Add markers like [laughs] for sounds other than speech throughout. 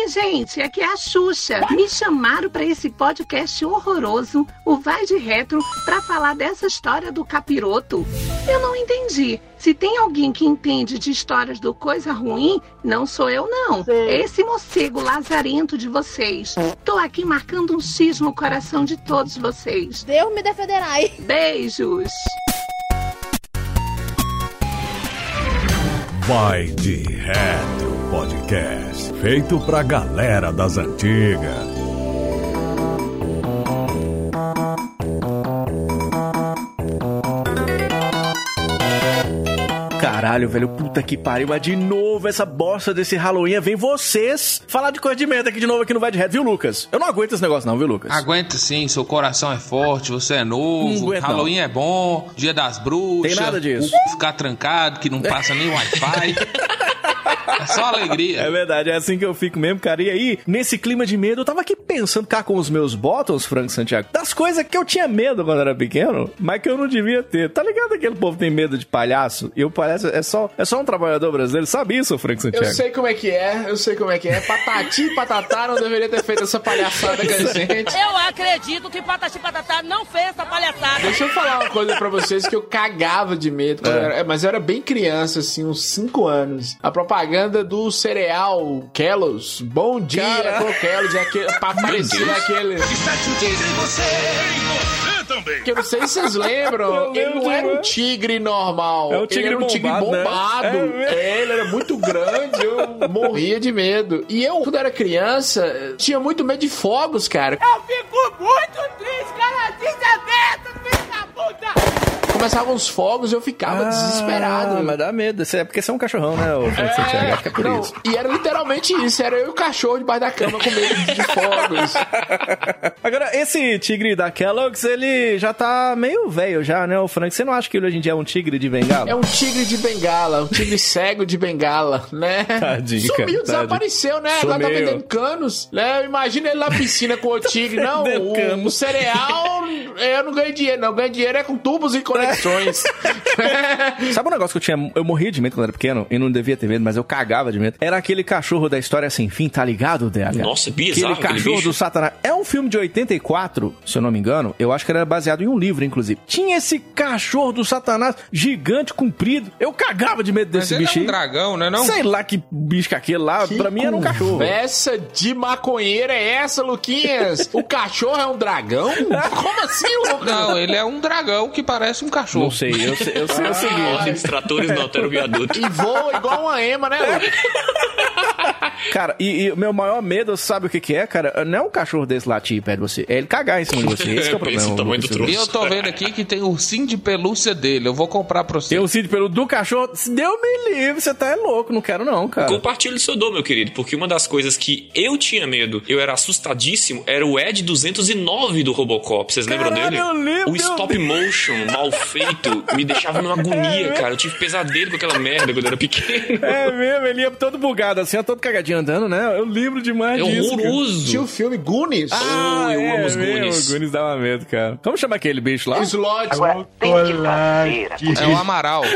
Oi, gente, aqui é a Xuxa. Me chamaram para esse podcast horroroso, o Vai de Retro, para falar dessa história do capiroto. Eu não entendi. Se tem alguém que entende de histórias do coisa ruim, não sou eu, não. É esse morcego lazarento de vocês. Tô aqui marcando um X no coração de todos vocês. Deus me defenderá. Beijos. Vai de Retro Podcast. Feito pra galera das antigas. Caralho, velho, puta que pariu. Mas de novo essa bosta desse Halloween. Vem vocês falar de coisa de merda aqui de novo aqui no Vai de Reto, viu, Lucas? Eu não aguento esse negócio, não, viu, Lucas? Aguenta sim, seu coração é forte, você é novo, aguento, não. Halloween é bom, dia das bruxas. Tem nada disso. Ficar trancado, que não passa nem Wi-Fi. [laughs] é só alegria. É verdade, é assim que eu fico mesmo, cara. E aí, nesse clima de medo, eu tava aqui pensando cá com os meus bottoms, Frank Santiago, das coisas que eu tinha medo quando era pequeno, mas que eu não devia ter. Tá ligado aquele povo tem medo de palhaço? E o palhaço é só, é só um trabalhador brasileiro. Sabe isso, Frank Santiago? Eu sei como é que é, eu sei como é que é. Patati e patatá não deveria ter feito essa palhaçada com a gente. Eu acredito que Patati Patatá não fez essa palhaçada. Deixa eu falar uma coisa pra vocês que eu cagava de medo. quando eu era- mas eu era bem criança, assim, uns 5 anos. A propaganda do cereal Kellogg's. Bom dia, Caralho. com Kellogg's. Aquele, [laughs] pra aparecer aquele... Que eu não sei se vocês lembram. Eu ele não era um tigre normal. É um tigre ele era um tigre bombado, né? bombado. É. É, ele era muito grande. Eu morria de medo. E eu, quando era criança, tinha muito medo de fogos, cara. Eu fico muito triste, cara. Desaberto, filho da puta. Começavam os fogos e eu ficava desesperado. Ah, mas dá medo. Isso É porque você é um cachorrão, né, o Santiago? Acho que é por não, isso. e era literalmente isso. Era eu e o cachorro debaixo da cama com medo de fogos. [laughs] Agora, esse tigre da Kellogg's, ele já tá meio velho já, né, o Frank? Você não acha que ele hoje em dia é um tigre de bengala? É um tigre de bengala, um tigre [laughs] cego de bengala, né? Tadinho, Sumiu, tadinho. desapareceu, né? Agora tá Sumiu. vendendo canos, né? Imagina ele na piscina com o [laughs] tigre. Não, o, o cereal, eu não ganho dinheiro, não. Eu ganho dinheiro é com tubos e conexões. [laughs] Sabe um negócio que eu tinha. Eu morria de medo quando era pequeno e não devia ter medo, mas eu cagava de medo. Era aquele cachorro da história sem fim, tá ligado, DH? Nossa, bizarro Aquele aquele cachorro bicho. do Satanás. É um filme de 84, se eu não me engano. Eu acho que era baseado em um livro, inclusive. Tinha esse cachorro do Satanás gigante, comprido. Eu cagava de medo Mas desse ele bicho é um dragão, né não? Sei lá que bicho que é aquele lá, pra mim era um cachorro. Essa de maconheira é essa, Luquinhas? O cachorro é um dragão? [laughs] Como assim, Lucas? Não, ele é um dragão que parece um cachorro. Não sei, eu sei, eu sei o seguinte. Os tratores do Altero Viaduto. E voa igual uma ema, né? [laughs] Cara, e, o meu maior medo, sabe o que que é, cara? Não é um cachorro desse latir perto de você, é ele cagar em cima de você. Esse que é o [laughs] problema. o tamanho do troço. E eu tô vendo aqui que tem o ursinho de pelúcia dele. Eu vou comprar pra você. Tem um sítio pelo do cachorro. Se Deu me livre, você tá é louco, não quero não, cara. Compartilhe o seu dom, meu querido, porque uma das coisas que eu tinha medo, eu era assustadíssimo, era o Ed 209 do Robocop. Vocês lembram dele? eu lembro, o stop motion mal feito me deixava numa agonia, cara. Eu tive pesadelo com aquela merda quando eu era pequeno. É mesmo, ele ia todo bugado assim, todo cagadinho andando, né? Eu lembro demais É disso. horroroso. Tinha o filme Goonies. Ah, Oh, eu é amo os Goonies. O Goonies dava medo, cara. Como chama aquele bicho lá? Slot. É o Amaral. [laughs]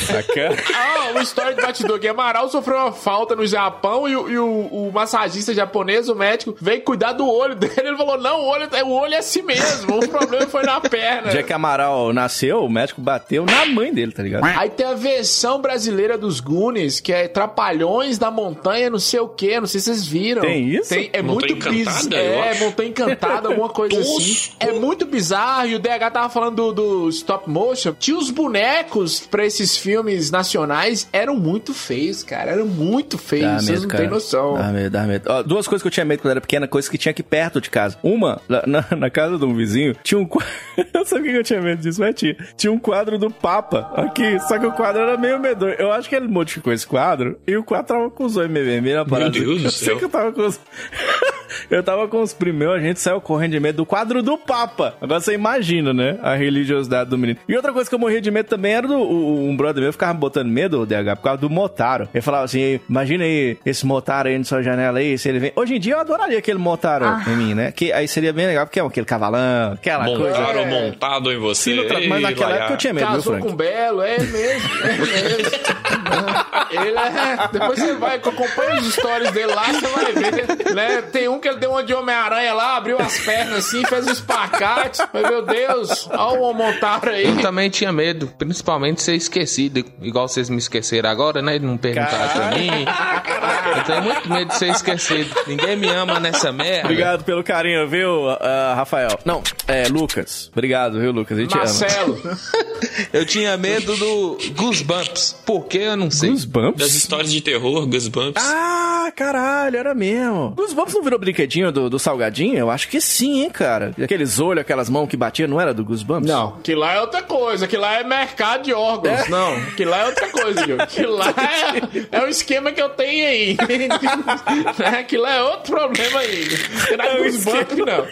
Sacana. Ah, uma história de batidor que Amaral sofreu uma falta no Japão e, o, e o- o massagista japonês, o médico, veio cuidar do olho dele. Ele falou: Não, o olho, o olho é assim mesmo. O problema foi na perna. O dia que Amaral nasceu, o médico bateu na mãe dele, tá ligado? Aí tem a versão brasileira dos Goonies, que é Trapalhões da Montanha, não sei o que, não sei se vocês viram. Tem isso? Tem, é Montanha muito bizarro. É, acho. Montanha Encantada, alguma [laughs] coisa assim. É muito bizarro. E o DH tava falando do, do stop motion. Tinha os bonecos pra esses filmes nacionais, eram muito feios, cara. Eram muito feios. Dá Vocês medo, não cara. têm noção. Dá medo, dá medo. Ó, duas coisas que eu tinha medo quando era pequena, coisas que tinha aqui perto de casa. Uma, na, na casa de um vizinho, tinha um quadro. [laughs] Eu sabia que eu tinha medo disso, mas tinha. Tinha um quadro do Papa aqui, só que o quadro era meio medonho. Eu acho que ele modificou esse quadro e o quadro tava com os olhos vermelhos na parada. Deus do Eu sei céu. que eu tava com os. [laughs] Eu tava com os primeiros, a gente saiu correndo de medo do quadro do Papa. Agora você imagina, né? A religiosidade do menino. E outra coisa que eu morria de medo também era do. o- um brother meu ficava botando medo, o DH, por causa do Motaro. Ele falava assim: imagina aí esse Motaro aí na sua janela aí, se ele vem. Hoje em dia eu adoraria aquele Motaro em mim, né? Que aí seria bem legal, porque é aquele cavalão, aquela coisa. Montaram montado em você. Sim, tra- mas naquela época eu tinha medo, viu, Casou Frank? com Belo, é mesmo, é mesmo. Ele é... Depois você vai, acompanha os stories dele lá, você vai ver, né? Tem um que ele deu uma de Homem-Aranha lá, abriu as pernas assim, fez um espacate. Mas, meu Deus, olha o Montaro aí. Eu também tinha medo, principalmente de ser esquecido, igual vocês me esqueceram agora, né? Não perguntaram pra mim. Eu tenho muito medo de ser esquecido. Ninguém me ama nessa merda. Obrigado pelo carinho, viu, ah, Rafael? Não, é Lucas. Obrigado, viu, Lucas? A gente ama. Marcelo. [laughs] Eu tinha medo do Goosebumps. Por que eu não sei. Das Goosebumps? histórias de terror, Goosebumps. Ah, caralho, era mesmo. Goosebumps não virou brinquedinho do, do salgadinho? Eu acho que sim, hein, cara. Aqueles olhos, aquelas mãos que batiam, não era do Goosebumps? Não, que lá é outra coisa, que lá é mercado de órgãos. Não, que lá é outra coisa, Diogo. Que lá [laughs] é, é o esquema que eu tenho aí. né? [laughs] Que lá é outro problema aí. Que não é os bancos, não.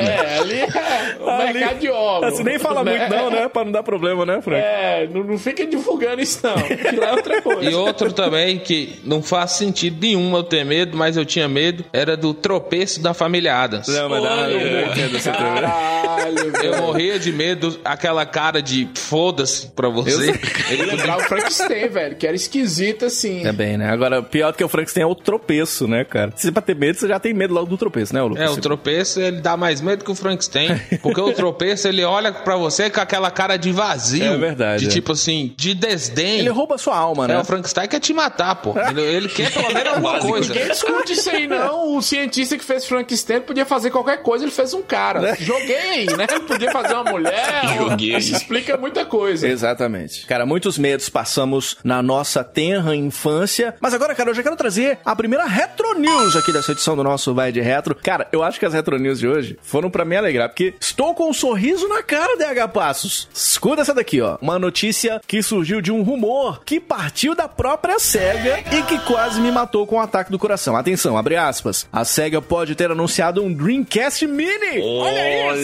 É, ali é o Ali- mercado de órgãos. Você nem fala muito, não, né? Pra não dar problema, né, Frank? É, não, não fica divulgando isso, não. Que lá é outra [laughs] coisa. E outro também que não faz sentido nenhum eu ter medo, mas eu tinha medo, era do tropeço da família Adams. Não, mas Olha, eu entendo. Caralho, Eu morria de medo, aquela cara de foda-se pra você. Ele [laughs] Lembrar o Frankenstein, velho, que era esquisito assim. Também, né? Agora, pior do que o Frankenstein é o tropeço, né, cara? Se pra ter medo, você já tem medo logo do tropeço, né, Lucas? É, o tropeço ele dá mais medo que o Frankenstein. [laughs] Porque o tropeço ele olha pra você com aquela cara de vazio. É verdade, De é. tipo assim, de desdém. Ele rouba sua alma, né? É, o Frankenstein quer te matar, pô. Ele, ele quer pelo menos [laughs] alguma Básico. coisa. Ninguém discute isso aí, não. O cientista que fez Frankenstein podia fazer qualquer coisa, ele fez um cara. Joguei aí, né? Podia fazer uma mulher. Joguei. Isso explica muita coisa. Exatamente. Cara, muitos medos passamos na nossa tenra infância. Mas agora, cara, eu já quero trazer a primeira Retro News aqui dessa edição do nosso Vai de Retro. Cara, eu acho que as Retro News de hoje foram pra me alegrar, porque estou com um sorriso na cara, DH Passos. Escuta essa daqui, ó. Uma notícia que surgiu de um rumor que partiu da própria SEGA e que quase me matou com o ataque do coração. Atenção, abre aspas. A SEGA pode ter anunciado um Dreamcast Mini. Olha,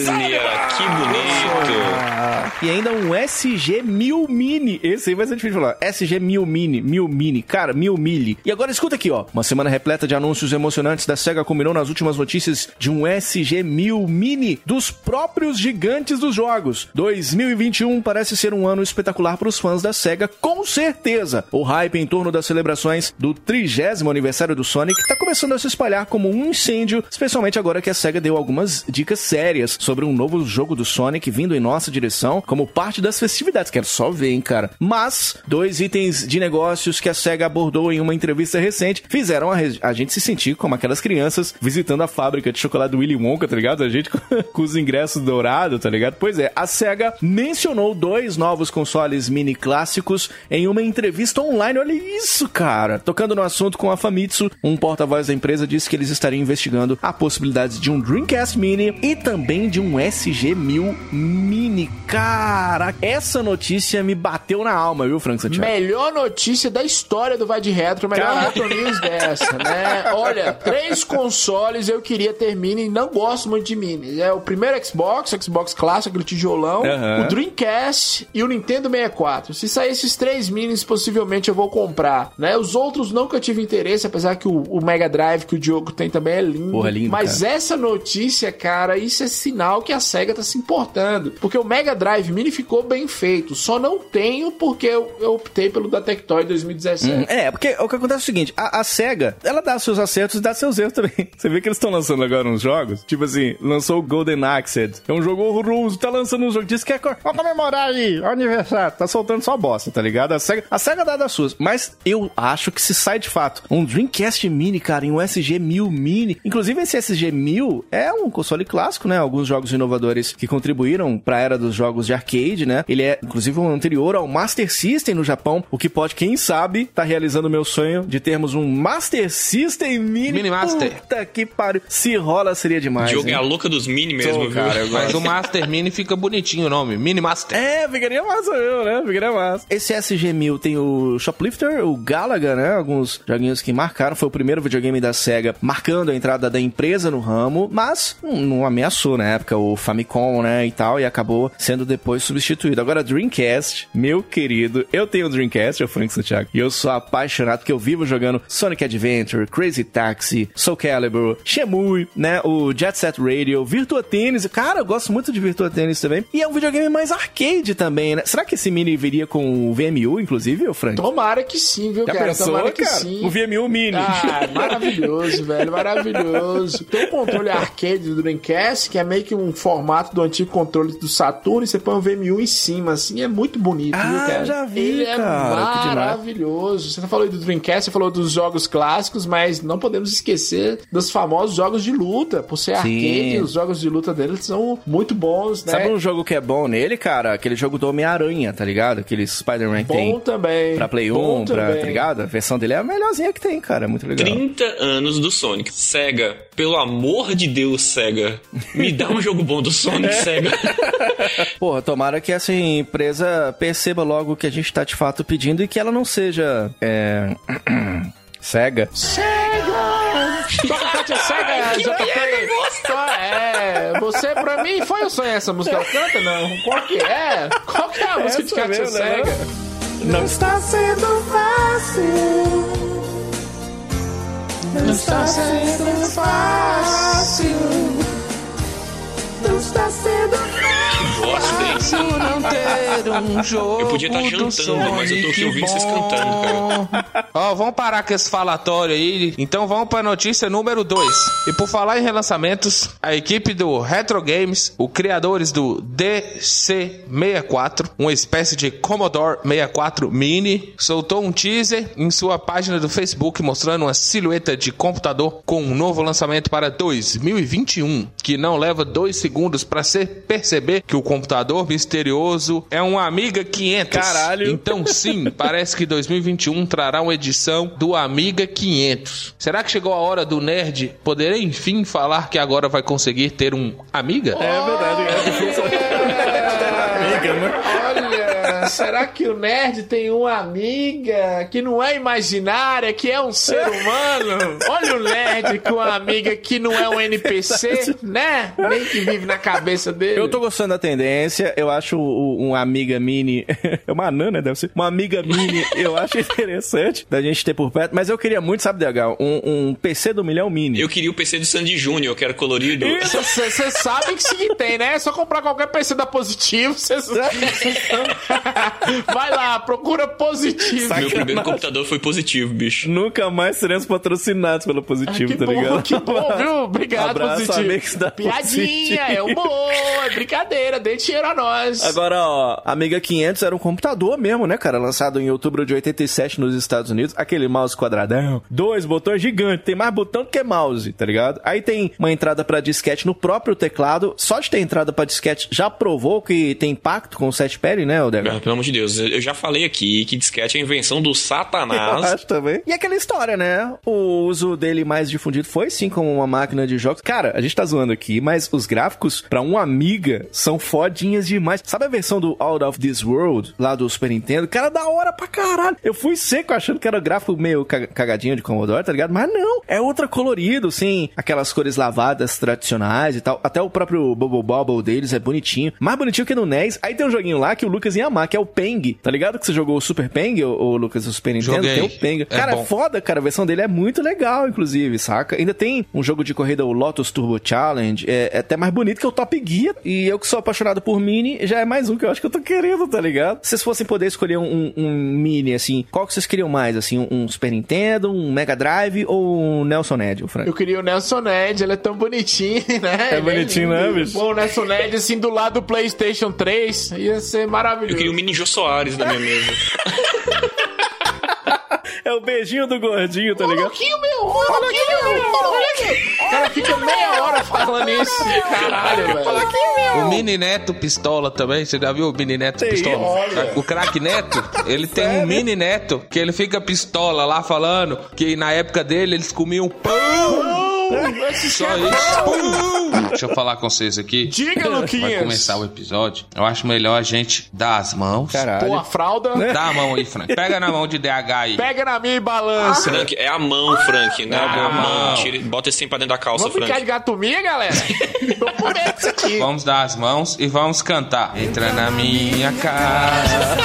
que bonito. Ah, e ainda um SG 1000 Mini. Esse aí vai ser difícil de falar. SG 1000 Mini, 1000 Mini. Cara, 1000 Mili. E agora escuta aqui, ó. Uma semana repleta de anúncios emocionantes da SEGA culminou nas últimas notícias de um SG 1000 Mini dos próprios gigantes dos jogos. 2021 parece ser um ano espetacular para os fãs da SEGA, com certeza. O hype em torno das celebrações do 30 aniversário do Sonic tá começando a se espalhar como um incêndio, especialmente agora que a SEGA deu algumas dicas sérias sobre um novo jogo do Sonic vindo em nossa direção como parte das festividades. Quero só ver, hein, cara. Mas, dois itens de negócios que a SEGA abordou em uma entrevista recente fizeram a, a gente se sentir como aquelas crianças visitando a fábrica de chocolate do Willy Wonka, tá ligado? A gente [laughs] com os ingressos dourados, tá ligado? Pois é, a SEGA mencionou dois novos consoles mini clássicos em uma entrevista online. Olha isso, cara! Tocando no assunto com a Famitsu, um porta-voz da empresa disse que eles estariam investigando a possibilidade de um Dreamcast Mini e também de um SG-1000 Mini. Cara, essa notícia me bateu na alma, viu, Frank Santiago? Melhor notícia da história do Vai de Retro, melhor Caralho. Retro News dessa, né? Olha, três consoles eu queria ter mini, não gosto muito de mini. É o primeiro Xbox, o Xbox clássico, aquele tijolão, Aham. o Dreamcast e o Nintendo 64. Se sair esses três minis, possivelmente eu vou comprar, né? Os outros não que eu tive interesse, apesar que o, o Mega Drive que o Diogo tem também é lindo. Porra, lindo, Mas essa notícia, cara, isso é sinal que a SEGA tá se importando. Porque o Mega Drive Mini ficou bem feito. Só não tenho porque eu, eu optei pelo da Tectoy 2017. Hum, É, porque o que acontece é o seguinte, a, a SEGA, ela dá seus acertos e dá seus erros também. [laughs] Você vê que eles estão lançando agora uns jogos, tipo assim, lançou o Golden Axe, é um jogo horroroso, tá lançando um jogo, diz que é, vamos comemorar aí, aniversário, tá soltando só bosta, tá ligado? A SEGA, a SEGA dá das suas, mas eu acho que se sai de fato um Dreamcast Mini, cara, e um SG-1000 Mini, inclusive esse SG-1000 é um console clássico, né? Alguns jogos inovadores que contribuíram pra era dos jogos de arcade, né? Ele é, inclusive, um anterior ao Master System no Japão, o que pode, quem sabe, tá realizando o meu sonho de termos um Master System Mini. Mini Master. Puta que pariu. Se rola, seria demais. Diogo é hein? a louca dos mini mesmo, Tô, cara, Mas o Master Mini fica bonitinho o nome. Mini Master. É, ficaria massa eu, né? Ficaria massa. Esse SG-1000 tem o Shoplifter, o Galaga, né? Alguns joguinhos que marcaram. Foi o primeiro videogame da SEGA marcando a entrada da empresa no ramo, mas não ameaçou na época o o Famicom, né, e tal, e acabou sendo depois substituído. Agora, Dreamcast, meu querido, eu tenho o Dreamcast, eu Frank Santiago, e eu sou apaixonado porque eu vivo jogando Sonic Adventure, Crazy Taxi, Soul Calibur, Shemui, né, o Jet Set Radio, Virtua Tennis, cara, eu gosto muito de Virtua Tennis também, e é um videogame mais arcade também, né? Será que esse mini viria com o VMU, inclusive, ô Frank? Tomara que sim, viu, Já cara? pensou, Tomara que cara? sim. O VMU Mini. Ah, maravilhoso, velho, maravilhoso. Tem um controle arcade do Dreamcast, que é meio que um formato do antigo controle do Saturno, e você põe um VMU em cima, assim, é muito bonito, Ah, viu, cara? eu já vi, Ele cara, é que demais. maravilhoso. Você não falou do Dreamcast, você falou dos jogos clássicos, mas não podemos esquecer dos famosos jogos de luta. Por ser arcade, os jogos de luta deles são muito bons, né? Sabe um jogo que é bom nele, cara? Aquele jogo do Homem-Aranha, tá ligado? Aquele Spider-Man que Bom tem também. pra Play 1, Bom pra, tá ligado? A versão dele é a melhorzinha que tem, cara. É muito legal. 30 anos do Sonic. Sega, pelo amor de Deus, Sega. Me dá um jogo bom do Sonic, Sega. [laughs] Porra, tomara que essa empresa perceba logo o que a gente tá de fato pedindo e que ela não seja. É. cega. Toca Kátia Cega, JP. Só É, você pra mim foi ou sonho essa música? Ela canta, não? Qual que é? Qual que é a música de Essa Kátia mesmo, né? Cega? Não está sendo fácil. Não está sendo fácil. Não está sendo Gosto bem. não ter um jogo Eu podia estar do jantando, mas eu tô aqui ouvindo vocês cantando, cara. Ó, vamos parar com esse falatório aí. Então vamos pra notícia número 2. E por falar em relançamentos, a equipe do Retro Games, os criadores do DC64, uma espécie de Commodore 64 Mini, soltou um teaser em sua página do Facebook mostrando uma silhueta de computador com um novo lançamento para 2021, que não leva dois segundos para se perceber que o computador misterioso é um Amiga 500. Caralho. Então sim, [laughs] parece que 2021 trará uma edição do Amiga 500. Será que chegou a hora do nerd poder enfim falar que agora vai conseguir ter um Amiga? É verdade, é difícil. Amiga, né? Olha, será que o nerd tem uma amiga que não é imaginária, que é um ser humano? Olha o nerd com uma amiga que não é um NPC, né? Nem que vive na cabeça dele. Eu tô gostando da tendência, eu acho o- um amiga mini. [laughs] é uma anã, né? Deve ser. Uma amiga mini, eu acho interessante da gente ter por perto. Mas eu queria muito, sabe, DH? Um, um PC do milhão mini. Eu queria o PC do Sandy Júnior, que era colorido. Você sabe que sim tem, né? É só comprar qualquer PC da Positivo. Cê... [laughs] Vai lá, procura Positivo. Meu primeiro computador foi positivo, bicho. Nunca mais seremos patrocinados pelo positivo, Que tá bom, ligado? que bom, viu? Obrigado, Abraço, Positivo. amigos da Piadinha, Positivo. é humor, é brincadeira, dê dinheiro a nós. Agora, ó, Amiga 500 era um computador mesmo, né, cara? Lançado em outubro de 87 nos Estados Unidos. Aquele mouse quadradão, dois botões gigantes, tem mais botão do que mouse, tá ligado? Aí tem uma entrada pra disquete no próprio teclado. Só de ter entrada pra disquete já provou que tem impacto com o setpad, né, Odega? Pelo amor de Deus, eu já falei aqui que disquete é a invenção do Eu satanás. acho [laughs] também. E aquela história, né? O uso dele mais difundido foi sim como uma máquina de jogos. Cara, a gente tá zoando aqui, mas os gráficos pra um Amiga são fodinhas demais. Sabe a versão do Out of This World, lá do Super Nintendo? Cara, da hora pra caralho. Eu fui seco achando que era gráfico meio ca- cagadinho de Commodore, tá ligado? Mas não, é outra colorido, sim. Aquelas cores lavadas tradicionais e tal. Até o próprio Bubble Bobble deles é bonitinho. Mais bonitinho que no NES. Aí tem um joguinho lá que o Lucas ia amar, que é o Peng. Tá ligado que você jogou o Super Peng, o, o Lucas, o Super Nintendo? Joguei. Tem o Peng. É Cara, é bom. foda, cara. A versão dele é muito legal, inclusive, saca? Ainda tem um jogo de corrida, o Lotus Turbo Challenge. É, é até mais bonito que o Top Gear. E eu que sou apaixonado por Mini, já é mais um que eu acho que eu tô querendo, tá ligado? Se vocês fossem poder escolher um, um Mini, assim, qual que vocês queriam mais? Assim, um, um Super Nintendo, um Mega Drive ou um Nelson Ned, o Frank? Eu queria o Nelson Ned, ele é tão bonitinho, [laughs] né? É bonitinho, né, bicho? Bom, o Nelson Ned, assim, do lado do PlayStation 3, ia ser maravilhoso. Eu queria o Mini Jô Soares na minha mesa. [laughs] É o beijinho do gordinho, tá ligado? Louquinho meu, louquinho meu, louquinho. O cara fica meia hora falando isso. Caralho, velho. O Mini Neto Pistola também, você já viu o Mini Neto Tem, Pistola? olha. O craque Neto, ele tem um Mini Neto que ele fica pistola lá falando que na época dele eles comiam pão. Esse Só isso. Deixa eu falar com vocês aqui. Diga, Vai Luquinhas. começar o episódio. Eu acho melhor a gente dar as mãos. Caralho. Pô, a fralda. Dá a mão aí, Frank. Pega na mão de DH aí. Pega na minha e balança. Frank, é a mão, Frank, né? É a a mão. mão. Tira- bota esse trem pra dentro da calça, Vamos brincar de Frank. gatomia, galera? [laughs] Tô com medo disso aqui. Vamos dar as mãos e vamos cantar. Entra na minha casa.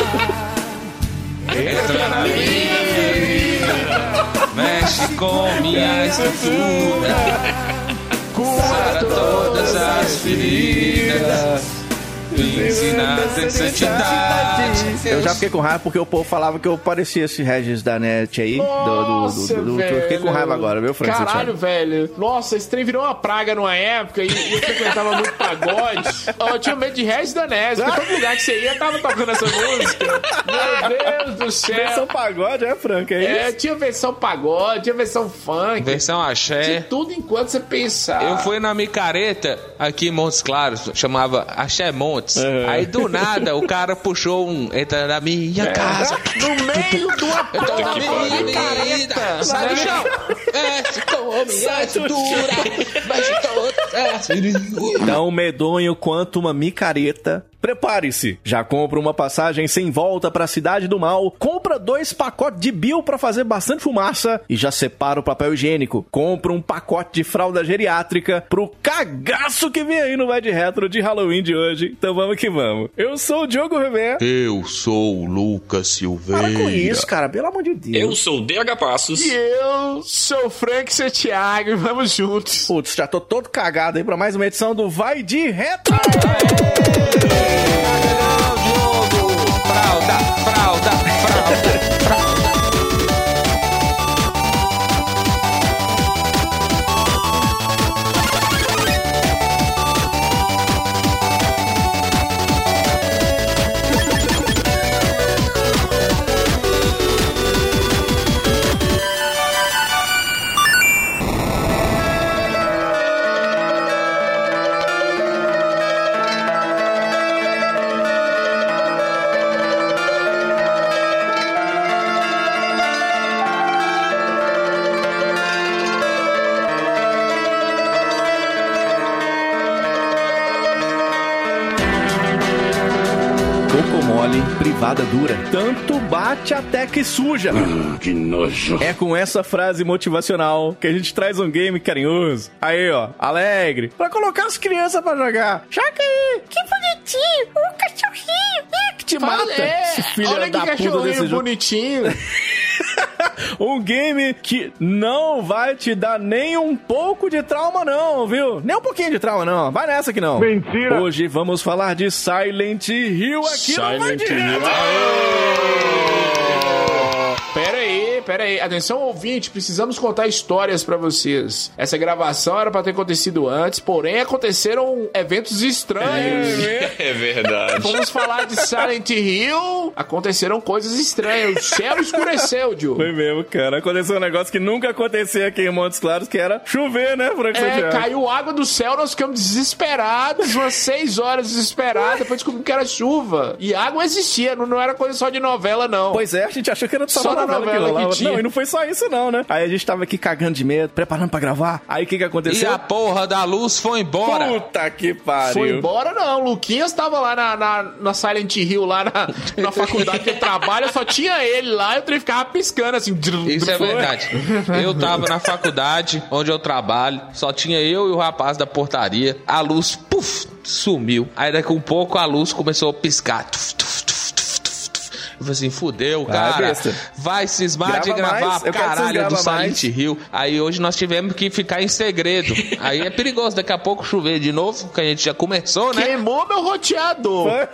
Entra na minha. Mexe com minha estrutura. Sara todas as feridas. Ter santidade. Eu já fiquei com raiva porque o povo falava que eu parecia esse Regis da net aí. do, do, do, Nossa, do- do-. Eu fiquei com raiva agora, viu, Frank? Caralho, velho. Nossa, esse trem virou uma praga numa época e e eu frequentava muito pagode. Eu tinha medo de Regis Danese, porque todo lugar que você ia tava tocando essa música. Meu Deus do céu. Versão pagode, é, Frank? É, É, isso? tinha versão pagode, tinha versão funk. Versão axé. Tinha tudo enquanto você pensava. Eu fui na micareta aqui em Montes Claros, chamava Axé Montes. Aí do nada o cara puxou um entra na minha casa. No meio do Entra na minha careta. Sai do né? chão. Mexe com minha estrutura. Mexe todas as feridas. Tão medonho quanto uma micareta. Prepare-se, já compra uma passagem sem volta pra cidade do mal, compra dois pacotes de Bill pra fazer bastante fumaça e já separa o papel higiênico. Compra um pacote de fralda geriátrica pro cagaço que vem aí no Vai de Retro de Halloween de hoje. Então vamos que vamos. Eu sou o Diogo Rever. Eu sou o Lucas Silveira. Para com isso, cara, pelo amor de Eu Deus. sou o DH Passos. E eu sou o Frank Santiago e vamos juntos. Putz, já tô todo cagado aí pra mais uma edição do Vai de Retro. Fralda, dura. Tanto bate até que suja. Que nojo. É com essa frase motivacional que a gente traz um game carinhoso. Aí, ó, alegre. Pra colocar as crianças pra jogar. Joga aí. Que bonitinho. Um cachorrinho. Ih, que te mata. É, esse filho olha que da puta desse cachorrinho jogo. bonitinho. [laughs] [laughs] Um game que não vai te dar nem um pouco de trauma, não, viu? Nem um pouquinho de trauma, não. Vai nessa que não. Mentira. Hoje vamos falar de Silent Hill aqui no Vai de Retro. Pera aí, pera aí. Atenção, ouvinte, precisamos contar histórias pra vocês. Essa gravação era pra ter acontecido antes, porém aconteceram eventos estranhos. [laughs] É verdade. Vamos falar de Silent Hill. Aconteceram coisas estranhas. O céu escureceu, Joe. Foi mesmo, cara. Aconteceu um negócio que nunca acontecia aqui em Montes Claros, que era chover, né, Frank É, Santiago? caiu água do céu, nós ficamos desesperados, umas seis horas desesperados, depois descobrimos que era chuva. E água existia, não, não era coisa só de novela, não. Pois é, a gente achou que era só, Só na novela, novela que rolava. Tinha. Não, e não foi só isso não, né? Aí a gente tava aqui cagando de medo, preparando pra gravar. Aí o que que E aconteceu? a porra da luz foi embora. Puta que pariu. Foi embora, não. Luquinhas tava lá na, na, na Silent Hill, lá na, na faculdade que ele trabalha, só tinha ele lá, eu trem ficava piscando assim. Isso é verdade. Eu tava na faculdade onde eu trabalho, só tinha eu e o rapaz da portaria. A luz, puf, sumiu. Aí daqui a um pouco a luz começou a piscar. Tuf, tuf, falei assim, fudeu, Vai, cara. besta. Vai cismar Grava de gravar mais, caralho do Silent mais. Hill. Aí hoje nós tivemos que ficar em segredo. Aí é perigoso daqui a pouco chover de novo, que a gente já começou, né? Queimou meu roteador.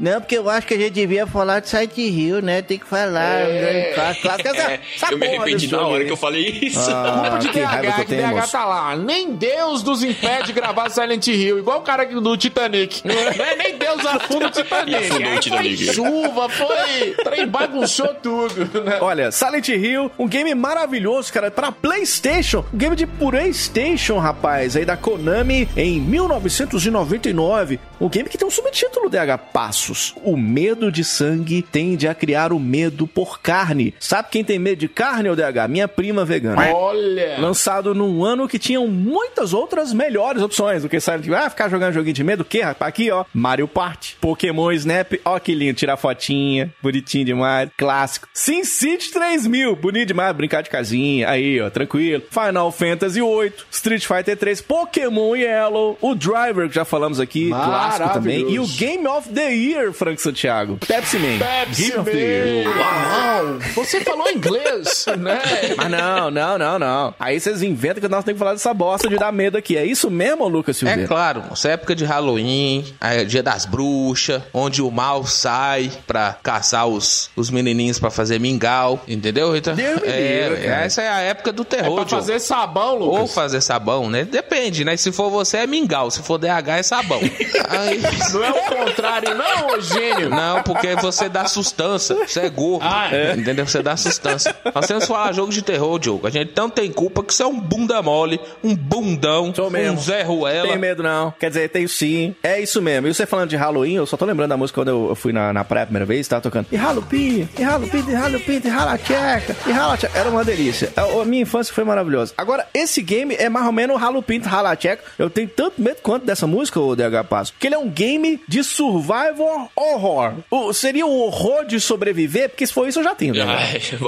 Não, porque eu acho que a gente devia falar de Site Rio, né? Tem que falar. É. Claro, claro que essa, É, essa eu me arrependi na hora que eu falei isso. Culpa Ah, de que raiva DH, que DH tá lá. Nem Deus nos impede de gravar Silent Hill, igual o cara do Titanic. Não é nem Deus afunda o Titanic. Afundou o Aí Titanic. Foi chuva, foi. Trem bagunçou tudo. Né? Olha, Silent Hill, um game maravilhoso, cara, pra PlayStation, um game de PlayStation, rapaz, aí da Konami em 1999. O game que tem um subtítulo, DH Passos. O medo de sangue tende a criar o medo por carne. Sabe quem tem medo de carne, DH? Minha prima vegana. Olha. Lançado num ano que tinham muitas outras melhores opções do que Silent Hill. Ah, ficar jogando joguinho de medo? O quê, rapaz? Aqui, ó. Mario Party, Pokémon Snap. Ó que lindo. Tirar fotinha. Bonitinho demais. Clássico. SimCity 3000. Bonito demais. Brincar de casinha. Aí, ó. Tranquilo. Final Fantasy 8. Street Fighter 3. Pokémon Yellow. O Driver, que já falamos aqui. Clássico também. E o Game of the Year, Frank Santiago. Pepsi Man. Pepsi Game of the Year. Man. Uau! Você falou [laughs] inglês, né? Mas não, não, não, não. Aí vocês inventam que nós temos que falar dessa bosta de dar medo aqui. É isso mesmo, Lucas Silveira? É claro, essa época de Halloween, é dia das bruxas, onde o mal sai pra caçar os, os menininhos pra fazer mingau, entendeu, Rita? Deus é, essa é a época do É terror, pra Diogo. fazer sabão, Lucas. Ou fazer sabão, né? Depende, né? Se for você é mingau, se for DH é sabão. [laughs] Aí- Não é o contrário, não, ô gênio. Não, porque você dá sustância. Você é gordo. Ah, é. Entendeu? Você dá sustância. Nós temos que falar jogo de terror, Diogo. A gente não tem culpa que você é um bunda mole, um bundão, Sou mesmo. um Zé Ruela. Tenho medo não. Quer dizer, tenho sim. É isso mesmo. E você falando de Halloween, eu só tô lembrando da música quando eu fui na, na praia a primeira vez, tava tocando. E Halloween, e Halloween, e Halloween, e Halacheca, e Halacheca. Era uma delícia. A, a minha infância foi maravilhosa. Agora, esse game é mais ou menos o Halloween, Halacheca. Eu tenho tanto medo quanto dessa música, o DH Passo. Que ele é um game de survival horror. O, seria o horror de sobreviver? Porque se for isso, eu já tenho, né?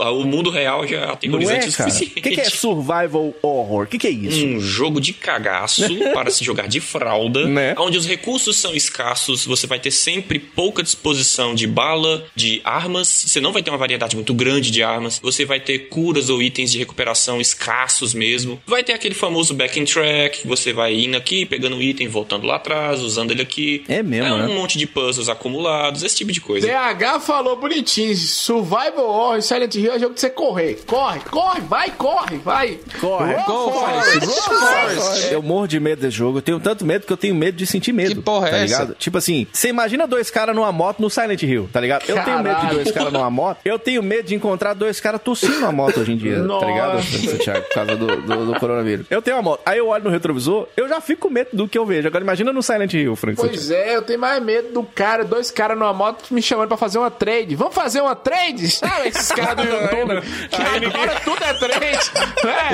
Ah, o mundo real já Não aterrorizante é, o cara? O suficiente. que, que é survival horror? O que, que é isso? Um jogo de cagaço [laughs] para se jogar de fralda, Né? onde os recursos são escassos, você vai ter sempre pouca disposição de bala, de armas, você não vai ter uma variedade muito grande de armas, você vai ter curas ou itens de recuperação escassos mesmo, vai ter aquele famoso back and track, você vai indo aqui, pegando um item, voltando lá atrás, usando ele aqui. É mesmo, É um né? monte de puzzles acumulados, esse tipo de coisa. DH falou bonitinho. Survival Horror, Silent Hill é jogo de você correr. Corre, corre, vai, corre, vai. Corre, go, Forrest, run, Forrest. Forrest. Eu morro de medo desse jogo. Eu tenho tanto medo que eu tenho medo de sentir medo. Que porra é tá essa? ligado? Tipo assim, você imagina dois caras numa moto no Silent Hill, tá ligado? Eu tenho medo de dois caras numa moto. Eu tenho medo de encontrar dois caras tossindo numa moto hoje em dia, tá ligado? Nossa. Thiago, por causa do, do- do coronavírus. Eu tenho uma moto. Aí eu olho no retrovisor, eu já fico com medo do que eu vejo. Agora imagina no Silent Hill, Frank. Pois é, eu tenho mais medo do cara, dois caras numa moto me chamando pra fazer uma trade. Vamos fazer uma trade? Sabe esses caras do [laughs] YouTube? Que agora tudo é trade.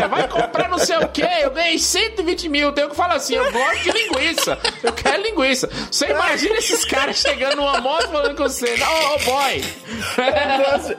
É, vai comprar não sei o que, eu ganhei 120 mil. Tem um que fala assim, eu gosto de linguiça. Eu quero linguiça. Você imagina esses caras chegando numa moto falando com você, ô oh, boy.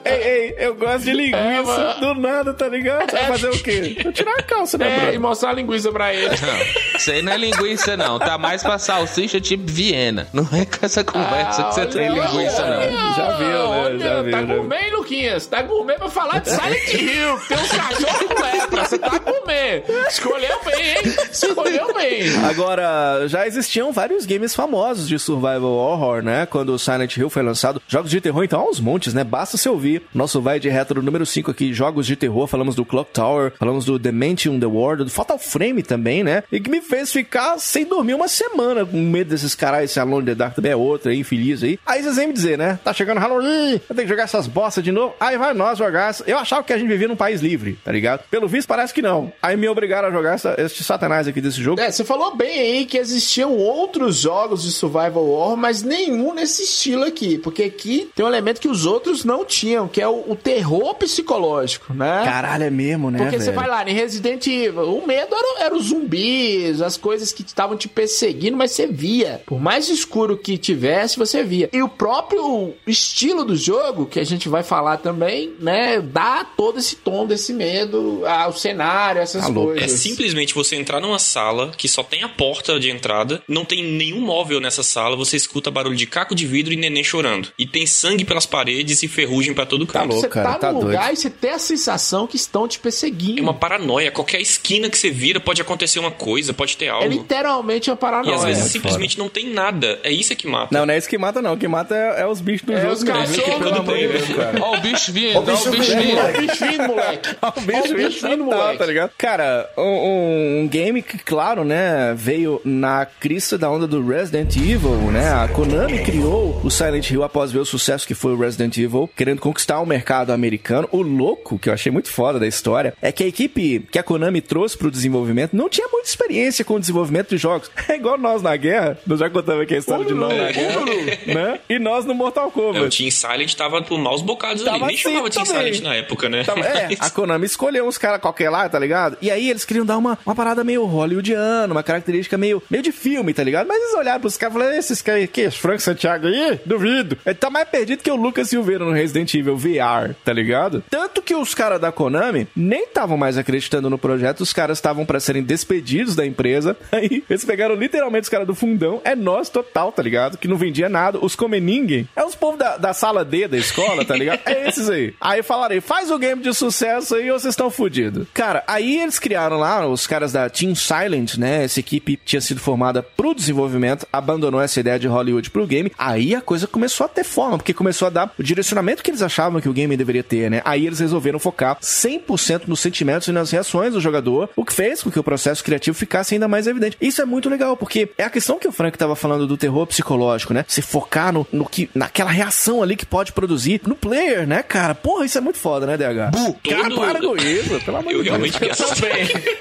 Ei, ei, eu gosto de linguiça. É, do nada, tá ligado? Vai fazer o quê? Vou tirar a calça, né, É, e mostrar a linguiça pra ele. Não, isso aí não é linguiça, não. Tá mais pra salsicha tipo Viena. Não é com essa conversa que você tem olha, linguiça, não. olha, Já viu, né? olha, Já viu, Tá né? gourmet, hein, Luquinhas? Tá gourmet pra falar de Silent Hill. Tem uns cachorros com lepra. Você tá gourmet. Escolheu bem, hein? Escolheu bem. Agora, já existiam vários games famosos de survival horror, né? Quando o Silent Hill foi lançado. Jogos de terror, então, uns montes, né? Basta você ouvir. Nosso vai de retro número 5 aqui, jogos de terror. Falamos do Clock Tower, falamos do Dimension The World, do Fatal Frame também, né? E que me fez ficar sem dormir uma semana com medo desses caras. Esse Alone the Dark também é outro aí, infeliz aí. Aí vocês vêm me dizer, né? Tá chegando Halloween, eu tenho que jogar essas bostas de novo. Aí vai nós jogar. Eu achava que a gente vivia num país livre, tá ligado? Pelo visto, parece que não. Aí me obrigaram a jogar essa, esse satanás aqui desse jogo. É, você falou bem aí que existiam outros jogos de survival horror, mas nenhum nesse estilo aqui. Porque aqui tem um elemento que os outros não tinham, que é o, o terror psicológico, né? Caralho, é mesmo, né, Porque você velho? vai lá em Resident Evil, o medo era, era os zumbis, as coisas que estavam te perseguindo, mas você via. Por mais escuro que tivesse, você via. E o próprio estilo do jogo, que a gente vai falar também, né, dá todo esse tom desse medo ao cenário, essas Tá louco. coisas. É simplesmente você entrar numa sala que só tem a porta de entrada, não tem nenhum móvel nessa sala, você escuta barulho de caco de vidro e neném chorando. E tem sangue pelas paredes e ferrugem pra todo canto. louco. Você cara, tá tá num lugar doido. e você tem a sensação que estão te perseguindo. É uma paranoia. Qualquer esquina que você vira pode acontecer uma coisa, pode ter É algo. literalmente uma E paranoia. às vezes é simplesmente não tem nada. É isso que mata. Não, não é isso que mata, não. O que mata é, é os bichos do É, jogo. os cachorros do. Deus, cara. Ó o bicho vindo, ó o bicho vindo. Ó o bicho vindo, moleque. [laughs] O bicho, Ó o bicho vindo, moleque. tá ligado? Cara, um, um game que, claro, né, veio na crista da onda do Resident Evil, né? A Konami criou o Silent Hill após ver o sucesso que foi o Resident Evil, querendo conquistar o mercado americano. O louco, que eu achei muito foda da história, é que a equipe que a Konami trouxe pro desenvolvimento não tinha muita experiência com o desenvolvimento de jogos. [laughs] É igual nós na guerra, Nós já contamos aqui a história de nós na guerra, né? E nós no Mortal É, o Kombat. Team Silent tava por maus bocados ali. Tava Nem assim chamava Team também. Silent na época, né? Tava- [laughs] é, a Konami escolheu uns caras qualquer lá, tá ligado? E aí eles queriam dar uma, uma parada meio hollywoodiana, uma característica meio, meio de filme, tá ligado? Mas eles olharam pros caras e falaram, esses caras aqui, Frank Santiago aí? Duvido. Ele tá mais perdido que o Lucas Silveira no Resident Evil VR, tá ligado? Tanto que os caras da Konami nem estavam mais acreditando no projeto, os caras estavam pra serem despedidos da empresa. [laughs] Aí eles pegaram literalmente os caras do fundão, é nós total, tá ligado? Que não vendia nada, os come ninguém. É os povos da, da sala D da escola, tá ligado? É esses aí. [laughs] Aí falarei, faz o game de sucesso aí ou vocês estão fodidos. Cara, aí eles criaram lá, os caras da Team Silent, né? Essa equipe tinha sido formada pro desenvolvimento, abandonou essa ideia de Hollywood pro game. Aí a coisa começou a ter forma, porque começou a dar o direcionamento que eles achavam que o game deveria ter, né? Aí eles resolveram focar 100% nos sentimentos e nas reações do jogador, o que fez com que o processo criativo ficasse ainda mais evidente. Isso é muito legal, porque é a questão que o Frank tava falando do terror psicológico, né? Se focar no, no que, naquela reação ali que pode produzir no player, né, cara? Porra, isso é muito foda, né, DH? Cara, Todo- para com isso, pelo amor Eu de Deus. realmente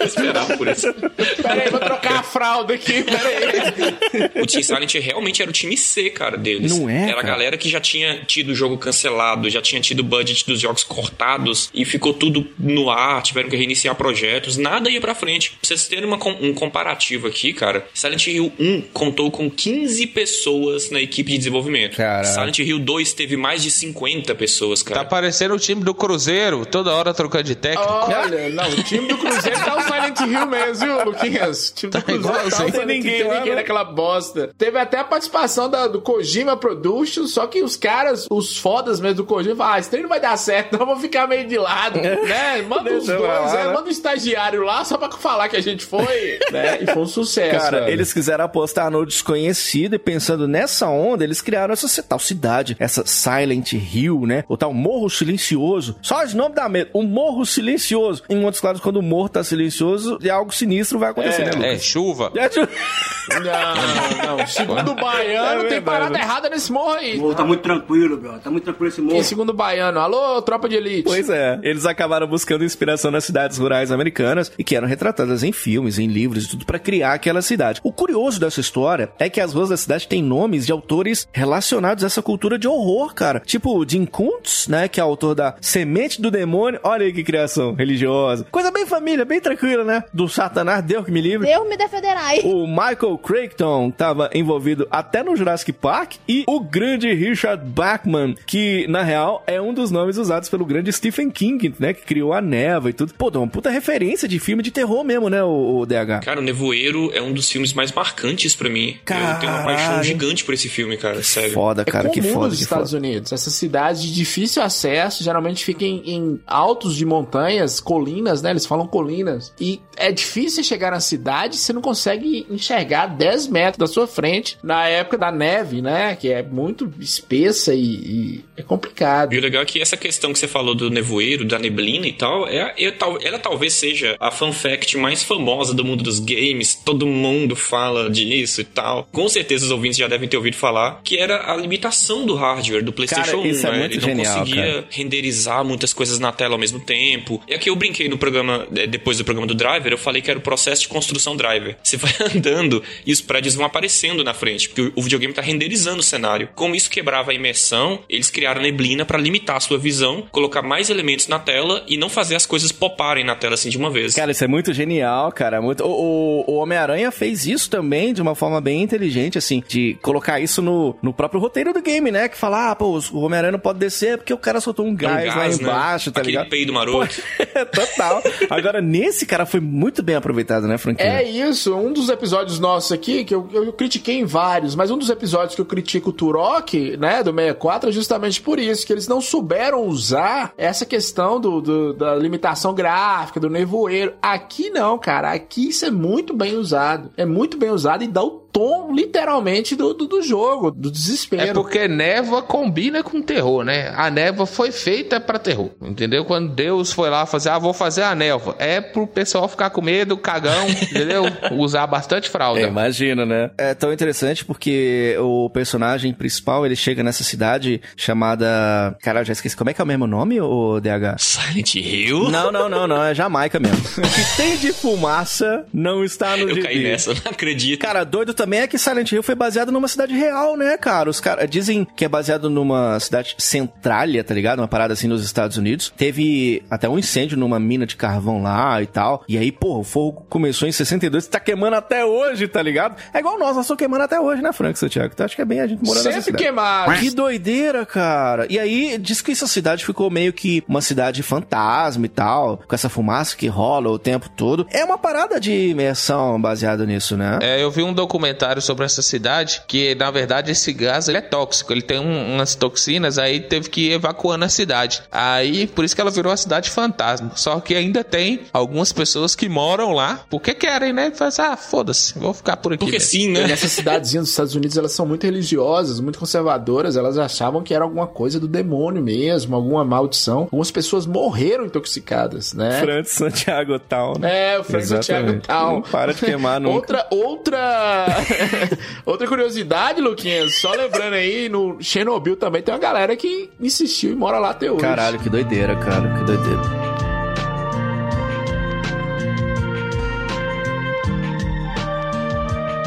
eu esperava por isso. Pera aí, vou trocar a fralda aqui, pera aí. O Team Silent realmente era o time C, cara, deles. Não é, Era a cara? galera que já tinha tido o jogo cancelado, já tinha tido o budget dos jogos cortados e ficou tudo no ar, tiveram que reiniciar projetos, nada ia pra frente. Pra vocês terem uma um comparativo aqui, cara, Silent Hill 1 contou com 15 pessoas na equipe de desenvolvimento. Silent Hill 2 teve mais de 50 pessoas, Tá cara. parecendo o time do Cruzeiro, toda hora trocando de técnico. Olha, não, o time do Cruzeiro tá o Silent Hill mesmo, viu, Luquinhas? O time do Tá Cruzeiro tá o. Silent Ninguém tem lá, ninguém naquela bosta. Teve até a participação da- do Kojima Productions, só que os caras, os fodas mesmo do Kojima, falaram, ah, esse trem não vai dar certo, não, vou ficar meio de lado, [laughs] né? Manda os dois, lá, é, né? manda o estagiário lá só pra falar que a gente foi, né? E foi um sucesso, Cara, velho. eles quiseram apostar no desconhecido e pensando nessa onda, eles criaram essa tal cidade, essa Silent Hill, né? O tal Morro Silencioso. Só os nomes da medo. O Morro Silencioso. Em outros casos, quando o morro tá silencioso, algo sinistro vai acontecer, né, É, Lucas? chuva. É, tipo- Não, não, segundo o [laughs] baiano, É tem parada errada nesse morro aí. Morro tá muito tranquilo, bro. Tá muito tranquilo esse morro. E segundo o baiano, alô, tropa de elite. Pois é, eles acabaram buscando inspiração nas cidades rurais americanas e que eram retratadas em filmes, em livros e tudo pra criar aquela cidade. O curioso dessa história é que as ruas da cidade têm nomes de autores relacionados a essa cultura de horror, cara. Tipo o Jim Kuntz, né, que é autor da Semente do Demônio. Olha aí que criação religiosa. Coisa bem família, bem tranquila, né? Do Satanás, Deus que me livre. Deus me defenderai. O Michael Crichton estava envolvido até no Jurassic Park e o grande Richard Bachman, que na real é um dos nomes usados pelo grande Stephen King, né, que criou a Neva e tudo. Pô, dá uma puta referência de filme de terror mesmo, né, o, o DH. Cara, o Nevoeiro é um dos filmes mais marcantes pra mim. Eu tenho uma paixão gigante por esse filme, cara, sério. Foda, cara, é que foda, nos que Estados foda. Unidos. Essas cidades de difícil acesso geralmente ficam em, em altos de montanhas, colinas, né? Eles falam colinas. E é difícil chegar na cidade, você não consegue enxergar 10 metros da sua frente na época da neve, né? Que é muito espessa e, e é complicado. E o legal é que essa questão que você falou do nevoeiro, da neblina e tal, é, é ela talvez seja a fan fact mais famosa do mundo dos games. Todo mundo fala disso e tal. Com certeza os ouvintes já devem ter ouvido falar que era a limitação do hardware do PlayStation Cara, 1. isso é né? muito Ele não genial, conseguia cara. renderizar muitas coisas na tela ao mesmo tempo. E aqui eu brinquei no programa, eh, depois do programa do driver, eu falei que era o processo de construção driver. [laughs] Você vai andando e os prédios vão aparecendo na frente, porque o- o videogame tá renderizando o cenário. Como isso quebrava a imersão, eles criaram neblina para limitar a sua visão, colocar mais elementos na tela e não fazer as coisas poparem na tela assim de uma vez. Cara, isso é muito genial, cara. Muito... O, o- o Homem-Aranha fez isso também de uma forma bem inteligente, assim, de colocar isso no, no próprio roteiro do game, né? Que fala, ah, pô, o Homem-Aranha não pode descer porque o cara soltou um É um gás, lá gás, né? embaixo, tá Aquele ligado? peido maroto. Pô, [laughs] Total. Agora, nesse cara foi muito bem aproveitado, né, Franquinho? É isso, um dos episódios nossos aqui, que eu, eu critiquei em vários, mas um dos episódios que eu critico o Turok, né, do 64, é justamente por isso, que eles não souberam usar essa questão do, do- da limitação gráfica, do nevoeiro. Aqui não, cara, aqui isso é muito bem usado. É muito bem usado e dá o tom, literalmente, do, do, do jogo, do desespero. É porque névoa combina com terror, né? A névoa foi feita pra terror, entendeu? Quando Deus foi lá fazer, ah, vou fazer a névoa. É pro pessoal ficar com medo, cagão, [laughs] entendeu? Usar bastante fralda. É, imagina, né? É tão interessante porque o personagem principal, ele chega nessa cidade chamada... Cara, já esqueci. Como é que é o mesmo nome, o DH? Silent Hill? Não, não, não, não. É Jamaica mesmo. [laughs] o que tem de fumaça não está no Eu caí gibi. nessa, não acredito. Cara, doido também também é que Silent Hill foi baseado numa cidade real, né, cara? Os caras dizem que é baseado numa cidade centrália, tá ligado? Uma parada assim nos Estados Unidos. Teve até um incêndio numa mina de carvão lá e tal. E aí, pô, o fogo começou em 62, tá queimando até hoje, tá ligado? É igual nós, nós estamos queimando até hoje, né, Frank Santiago? Então acho que é bem a gente morando Sempre queimado. Que doideira, cara. E aí, diz que essa cidade ficou meio que uma cidade fantasma e tal, com essa fumaça que rola o tempo todo. É uma parada de imersão baseada nisso, né? É, eu vi um documentário sobre essa cidade que, na verdade, esse gás ele é tóxico. Ele tem um- umas toxinas, aí teve que ir evacuando a cidade. Aí, por isso que ela virou uma cidade fantasma. Só que ainda tem algumas pessoas que moram lá porque querem, né? Faz, ah, foda-se, vou ficar por aqui. Porque mesmo." sim, E né? nessas cidadezinhas dos Estados Unidos, elas são muito religiosas, muito conservadoras. Elas achavam que era alguma coisa do demônio mesmo, alguma maldição. Algumas pessoas morreram intoxicadas, né? Francis Santiago tal, né? É, o Frank Santiago tal. Não para de queimar [laughs] nunca. Outra, outra, [laughs] outra curiosidade, Luquinhas, só lembrando aí, no Chernobyl também tem uma galera que insistiu e mora lá até hoje. Caralho, que doideira, cara. Que doideira.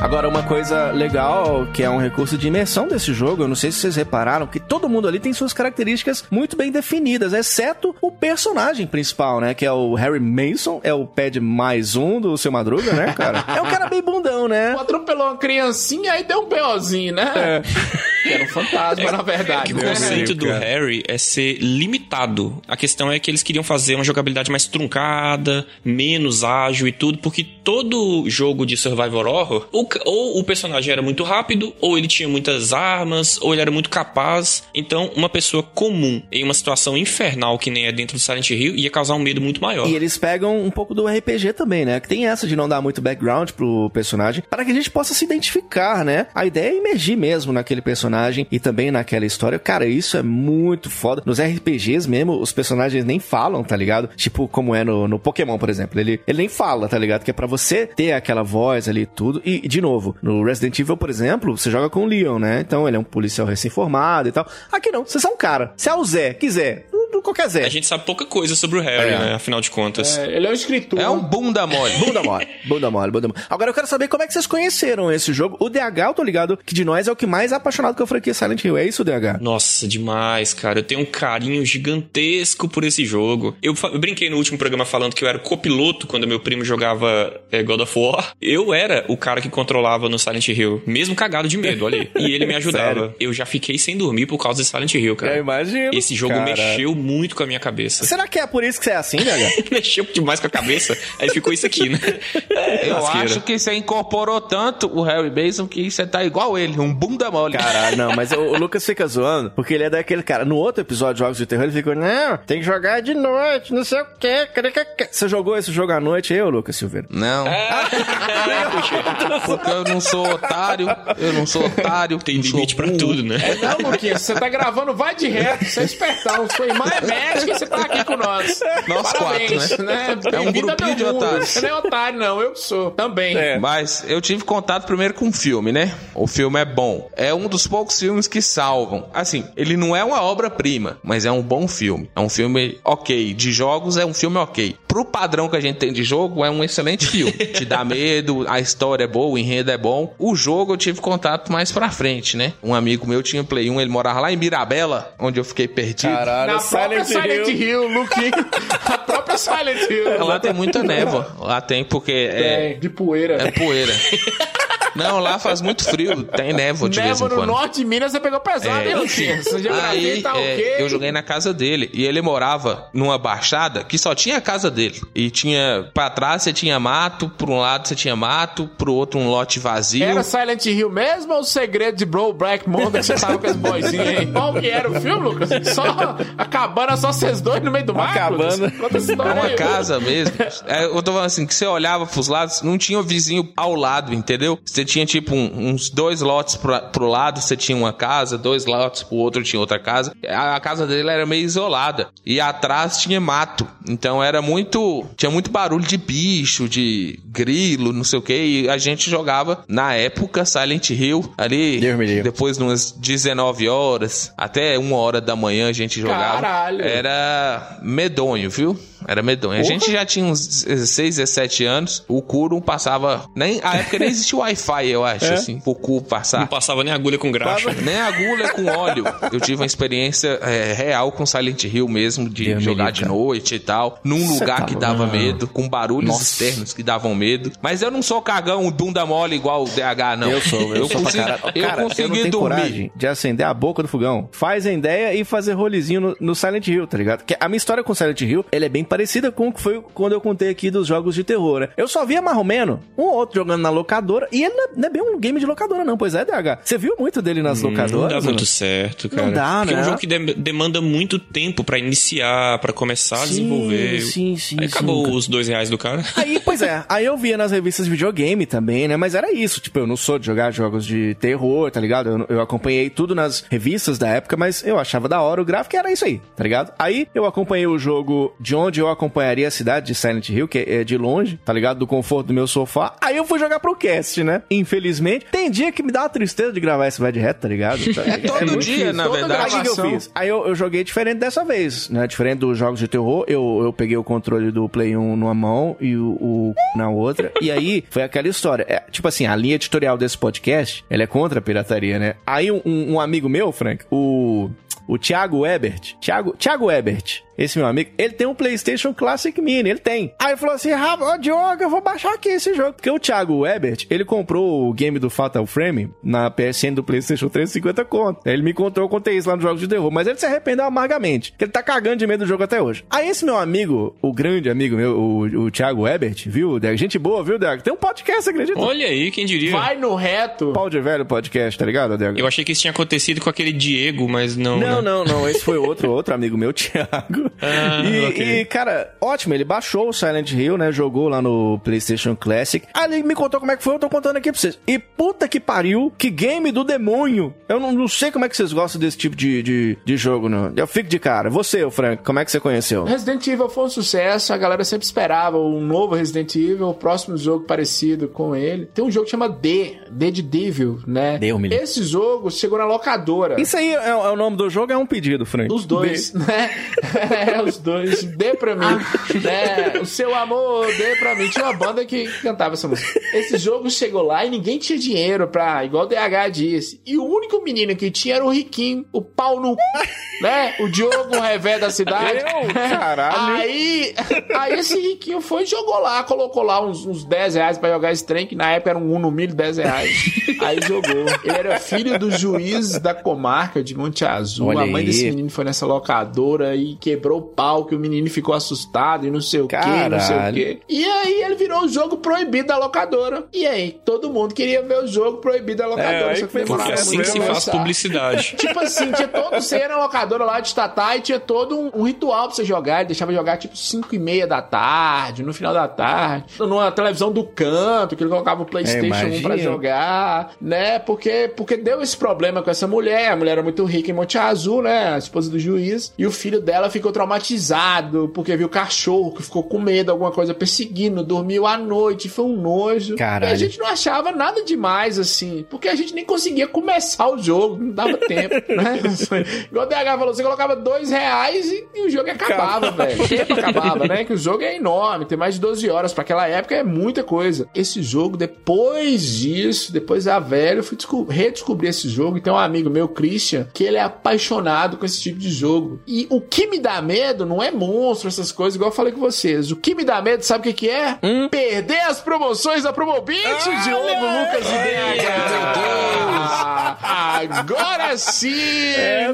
Agora, uma coisa legal, que é um recurso de imersão desse jogo, eu não sei se vocês repararam, que todo mundo ali tem suas características muito bem definidas, exceto o personagem principal, né? Que é o Harry Mason, é o pad mais um do Seu Madruga, né, cara? É um cara bem bundão, né? Atropelou uma criancinha aí deu um B.O.zinho, né? [laughs] Que era um fantasma, na verdade. É que o conceito do cara. Harry é ser limitado. A questão é que eles queriam fazer uma jogabilidade mais truncada, menos ágil e tudo, porque todo jogo de survival horror, ou, ou o personagem era muito rápido, ou ele tinha muitas armas, ou ele era muito capaz. Então, uma pessoa comum em uma situação infernal que nem é dentro do Silent Hill ia causar um medo muito maior. E eles pegam um pouco do RPG também, né? Que tem essa de não dar muito background pro personagem, para que a gente possa se identificar, né? A ideia é imergir mesmo naquele personagem e também naquela história. Cara, isso é muito foda. Nos RPGs mesmo, os personagens nem falam, tá ligado? Tipo, como é no, no Pokémon, por exemplo. Ele, ele nem fala, tá ligado? Que é pra você ter aquela voz ali e tudo. E, de novo, no Resident Evil, por exemplo, você joga com o Leon, né? Então ele é um policial recém-formado e tal. Aqui não, você é um cara. Se é o Zé, quiser, qualquer Zé. A gente sabe pouca coisa sobre o Harry, É. né? Afinal de contas. É, ele é um escritor. É um bunda mole. [laughs] Bunda mole, bunda mole, bunda mole. Agora eu quero saber como é que vocês conheceram esse jogo. O DH, eu tô ligado que de nós é o que mais é apaixonado com a franquia Silent Hill. É isso, DH? Nossa, demais, cara. Eu tenho um carinho gigantesco por esse jogo. Eu, eu brinquei no último programa falando que eu era copiloto quando meu primo jogava é, God of War. Eu era o cara que controlava no Silent Hill, mesmo cagado de medo, olha aí. E ele me [laughs] ajudava. Eu já fiquei sem dormir por causa de Silent Hill, cara. imagino. Esse jogo Cara. mexeu muito com a minha cabeça. Será que é por isso que você é assim, DH? [laughs] mexeu demais com a cabeça, aí ficou isso aqui, né? Eu Lasqueira. acho que você incorporou tanto o Harry Mason que você tá igual ele, um bunda mole. Caralho, não, mas o, o Lucas fica zoando, porque ele é daquele cara. No outro episódio de Jogos de Terror, ele fica, não, tem que jogar de noite, não sei o quê. cadê que- que-" Você jogou esse jogo à noite, eu, Lucas Silveira? Não, [laughs] porque eu não sou otário, eu não sou otário. Tem limite pra tudo, né? Não, Luquinhas, você tá gravando, vai de reto, você é espertão. Sua irmã é médica e você tá aqui com nós. Nós Parabéns, quatro, né? É um Bem-vindo ao grupinho meu de otários. Você não é otário, não, eu que sou. Também. Mas eu tive contato primeiro com o filme, né? O filme é bom. É um dos poucos filmes que salvam. Assim, ele não é uma obra-prima, mas é um bom filme. É um filme ok. De jogos é um filme ok. Pro padrão que a gente tem de jogo, é um excelente filme. [laughs] Te dá medo, a história é boa, o enredo é bom. O jogo eu tive contato mais pra frente, né? Um amigo meu tinha Play 1, ele morava lá em Mirabela, onde eu fiquei perdido. Caralho, Na própria Silent Hill, Luquinhas. [laughs] A própria Silent Hill. Lá tem muita névoa. Lá tem porque é, É, de poeira. é poeira. [laughs] Não, lá faz muito frio, tem névoa de vez em Névoa no quando. norte de Minas, você pegou pesado, É, hein, Luquinhas? Você já gravei, Aí tá é, ok? eu joguei na casa dele e ele morava numa baixada que só tinha a casa dele. E tinha pra trás você tinha mato, por um lado você tinha mato, pro outro um lote vazio. Era Silent Hill mesmo ou o segredo de Bro Black Mountain que você tava com as boizinhas aí? [laughs] Qual que era o filme, Lucas? Só a cabana, só vocês dois no meio do mar? Conta essa É uma aí. casa mesmo. É, eu tô falando assim, que você olhava pros lados, não tinha o vizinho ao lado, entendeu? Você tinha tipo um- uns dois lotes pra, pro lado, você tinha uma casa, dois lotes pro outro tinha outra casa. A, a casa dele era meio isolada. E atrás tinha mato. Então era muito. Tinha muito barulho de bicho, de grilo, não sei o que. E a gente jogava, na época, Silent Hill, ali. Depois, de umas 19 horas, até uma hora da manhã a gente jogava. Caralho. Era medonho, viu? Era medonho. A gente já tinha uns 16, 17 anos. O cu não passava. Nem, a época nem existia Wi-Fi, eu acho, É? assim. O cu passar. Não passava nem agulha com graxa. Nem agulha com óleo. Eu tive uma experiência é, real com Silent Hill mesmo, de jogar livre, de cara. noite e tal. Num Cê lugar tá que dava Não. medo, com barulhos Nossa. externos que davam medo. Mas eu não sou cagão, bunda mole igual o DH, não. Eu sou, eu, sou pra consegui, caralho. eu Cara, consegui eu dormir. coragem de acender a boca do fogão. Faz a ideia e fazer rolezinho no, no Silent Hill, tá ligado? Que a minha história com Silent Hill, ela é bem parecida com o que foi quando eu contei aqui dos jogos de terror, né? Eu só via mais ou menos um ou outro jogando na locadora, e ele não é, não é bem um game de locadora não, pois é, DH. Você viu muito dele nas Não locadoras? dá né? muito certo, cara. Não dá, Porque é né? um jogo que de- demanda muito tempo pra iniciar, pra começar a Sim, desenvolver. sim, sim, Aí sim, acabou cara. os dois reais do cara. Aí, pois é, aí eu via nas revistas de videogame também, né? Mas era isso, tipo, eu não sou de jogar jogos de terror, tá ligado? Eu, eu acompanhei tudo nas revistas da época, mas eu achava da hora o gráfico e era isso aí, tá ligado? Aí eu acompanhei o jogo de onde eu acompanharia a cidade de Silent Hill, que é de longe, tá ligado? Do conforto do meu sofá. Aí eu fui jogar pro cast, né? Infelizmente, tem dia que me dá uma tristeza de gravar esse vai de reto, tá ligado? [laughs] É todo muito dia, difícil. na Toda verdade. Aí o que, eu fiz? Aí eu, eu joguei diferente dessa vez, né? Diferente dos jogos de terror, eu, eu peguei o controle do Play 1 numa mão e o, o na outra. E aí foi aquela história. É, tipo assim, a linha editorial desse podcast, ela é contra a pirataria, né? Aí um, um- um amigo meu, Frank, o. O Thiago Ebert. Thiago, Thiago Ebert. Esse meu amigo, ele tem um PlayStation Classic Mini, ele tem. Aí ele falou assim: Rafa, ô Diogo, eu vou baixar aqui esse jogo. Porque o Thiago Ebert, ele comprou o game do Fatal Frame na PSN do PlayStation 350 conto. Aí ele me contou, eu contei isso lá no Jogos de Terror. Mas ele se arrependeu amargamente. Que ele tá cagando de medo do jogo até hoje. Aí esse meu amigo, o grande amigo meu, o, o Thiago Ebert, viu, Deg? Gente boa, viu, Deg? Tem um podcast, acredita? Olha aí, quem diria. Vai no reto. Pau de velho podcast, tá ligado, Deg? Eu achei que isso tinha acontecido com aquele Diego, mas não. Não, né? Não, não. Esse foi outro, outro amigo meu, [laughs] Thiago. Ah, e, ok. e, cara, ótimo. Ele baixou o Silent Hill, né? Jogou lá no PlayStation Classic. Aí ele me contou como é que foi. Eu tô contando aqui pra vocês. E puta que pariu, que game do demônio. Eu não, não sei como é que vocês gostam desse tipo de, de, de jogo, não. Eu fico de cara. Você, ô Frank, como é que você conheceu? Resident Evil foi um sucesso, a galera sempre esperava um novo Resident Evil, o próximo jogo parecido com ele. Tem um jogo que chama D, D de Devil, né? Livre. Esse jogo chegou na locadora. Isso aí é, é o nome do jogo, é um pedido, Frank. Os dois, né? [laughs] É, os dois. Dê pra mim. né? O seu amor, dê pra mim. Tinha uma banda que cantava essa música. Esse jogo chegou lá e ninguém tinha dinheiro pra, igual o DH disse. E o único menino que tinha era o Riquinho, o pau no. Né? O Diogo, o revé da cidade. Eu? Caralho. Aí, aí esse Riquinho foi e jogou lá, colocou lá uns, uns 10 reais pra jogar esse trem, que na época era um Uno Milho, 10 reais. Aí jogou. Ele era filho do juiz da comarca de Monte Azul. Olha a mãe aí. desse menino foi nessa locadora e quebrou o pau, que o menino ficou assustado e não sei o que, não sei o que. E aí ele virou o jogo proibido da locadora. E aí, todo mundo queria ver o jogo proibido da locadora. É, só que demorava Porque assim que se faz publicidade. [laughs] Tipo assim, tinha todo. Você ia na locadora lá de Tatá e tinha todo um, um ritual pra você jogar. Ele deixava jogar tipo 5 e meia da tarde, no final da tarde. Numa televisão do canto, que ele colocava o PlayStation 1 imagina. pra jogar, né? Porque, porque deu esse problema com essa mulher. A mulher era muito rica em Monte Azul, né? A esposa do juiz. E o filho dela ficou traumatizado porque viu o cachorro que ficou com medo, alguma coisa perseguindo, dormiu à noite. Foi um nojo. Caralho. E a gente não achava nada demais, assim, porque a gente nem conseguia começar o jogo, não dava [laughs] tempo, né? Igual o DH falou, você colocava dois reais e, e o jogo acabava, velho. O tempo acabava, né? Que o jogo é enorme, tem mais de 12 horas. Pra aquela época é muita coisa. Esse jogo, depois disso, depois da velha, eu fui desco- redescobrir esse jogo. E tem um amigo meu, Christian, que ele é apaixonado com esse tipo de jogo. E o que me dá medo não é monstro, essas coisas, igual eu falei com vocês. O que me dá medo, sabe o que, que é? Perder as promoções da Promobit, Diogo, Lucas e DH. Meu Deus! Agora sim!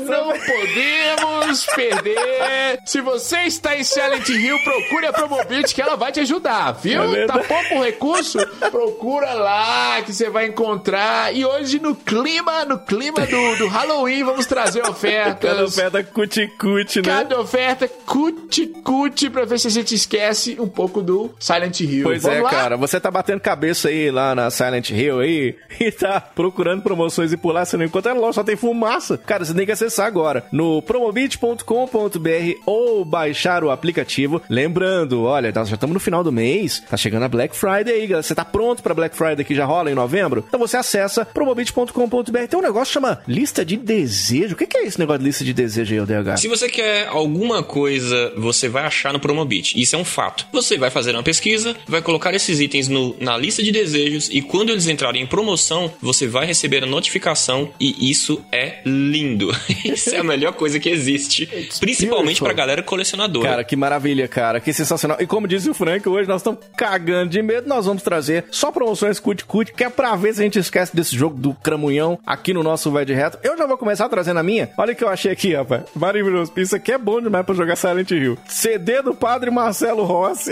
Não podemos perder! Se você está em Silent Hill, procure a Promobit que ela vai te ajudar, viu? É tá pouco recurso? Procura lá que você vai encontrar. E hoje, no clima, no clima do, do Halloween, vamos trazer ofertas. Cada oferta cuti-cuti, né? Cada oferta cuti-cuti pra ver se a gente esquece um pouco do Silent Hill. Pois Vamos é, lá? cara. Você tá batendo cabeça aí lá na Silent Hill aí [laughs] e tá procurando promoções e lá, você não encontra loja, só tem fumaça. Cara, você tem que acessar agora no promobit.com.br ou baixar o aplicativo. Lembrando, olha, nós já estamos no final do mês, tá chegando a Black Friday aí, galera. Você tá pronto pra Black Friday que já rola em novembro? Então você acessa promobit.com.br. Tem um negócio que chama lista de desejo. O que que é esse negócio de lista de desejo aí, ODH? Se você quer alguma coisa, você vai achar no Promobit. Isso é um fato. Você vai fazer uma pesquisa, vai colocar esses itens no- na lista de desejos e quando eles entrarem em promoção, você vai receber a notificação e isso é lindo. [laughs] isso é a melhor coisa que existe, principalmente pra galera colecionadora. Cara, que maravilha, cara. Que sensacional. E como disse o Frank, hoje nós estamos cagando de medo. Nós vamos trazer só promoções cut-cut, que é pra ver se a gente esquece desse jogo do cramunhão aqui no nosso Vai de Reto. Eu já vou começar trazendo a minha. Olha o que eu achei aqui, rapaz. Maravilhoso. Isso aqui é bom demais pra jogar Silent Hill. CD do Padre Marcelo Rossi.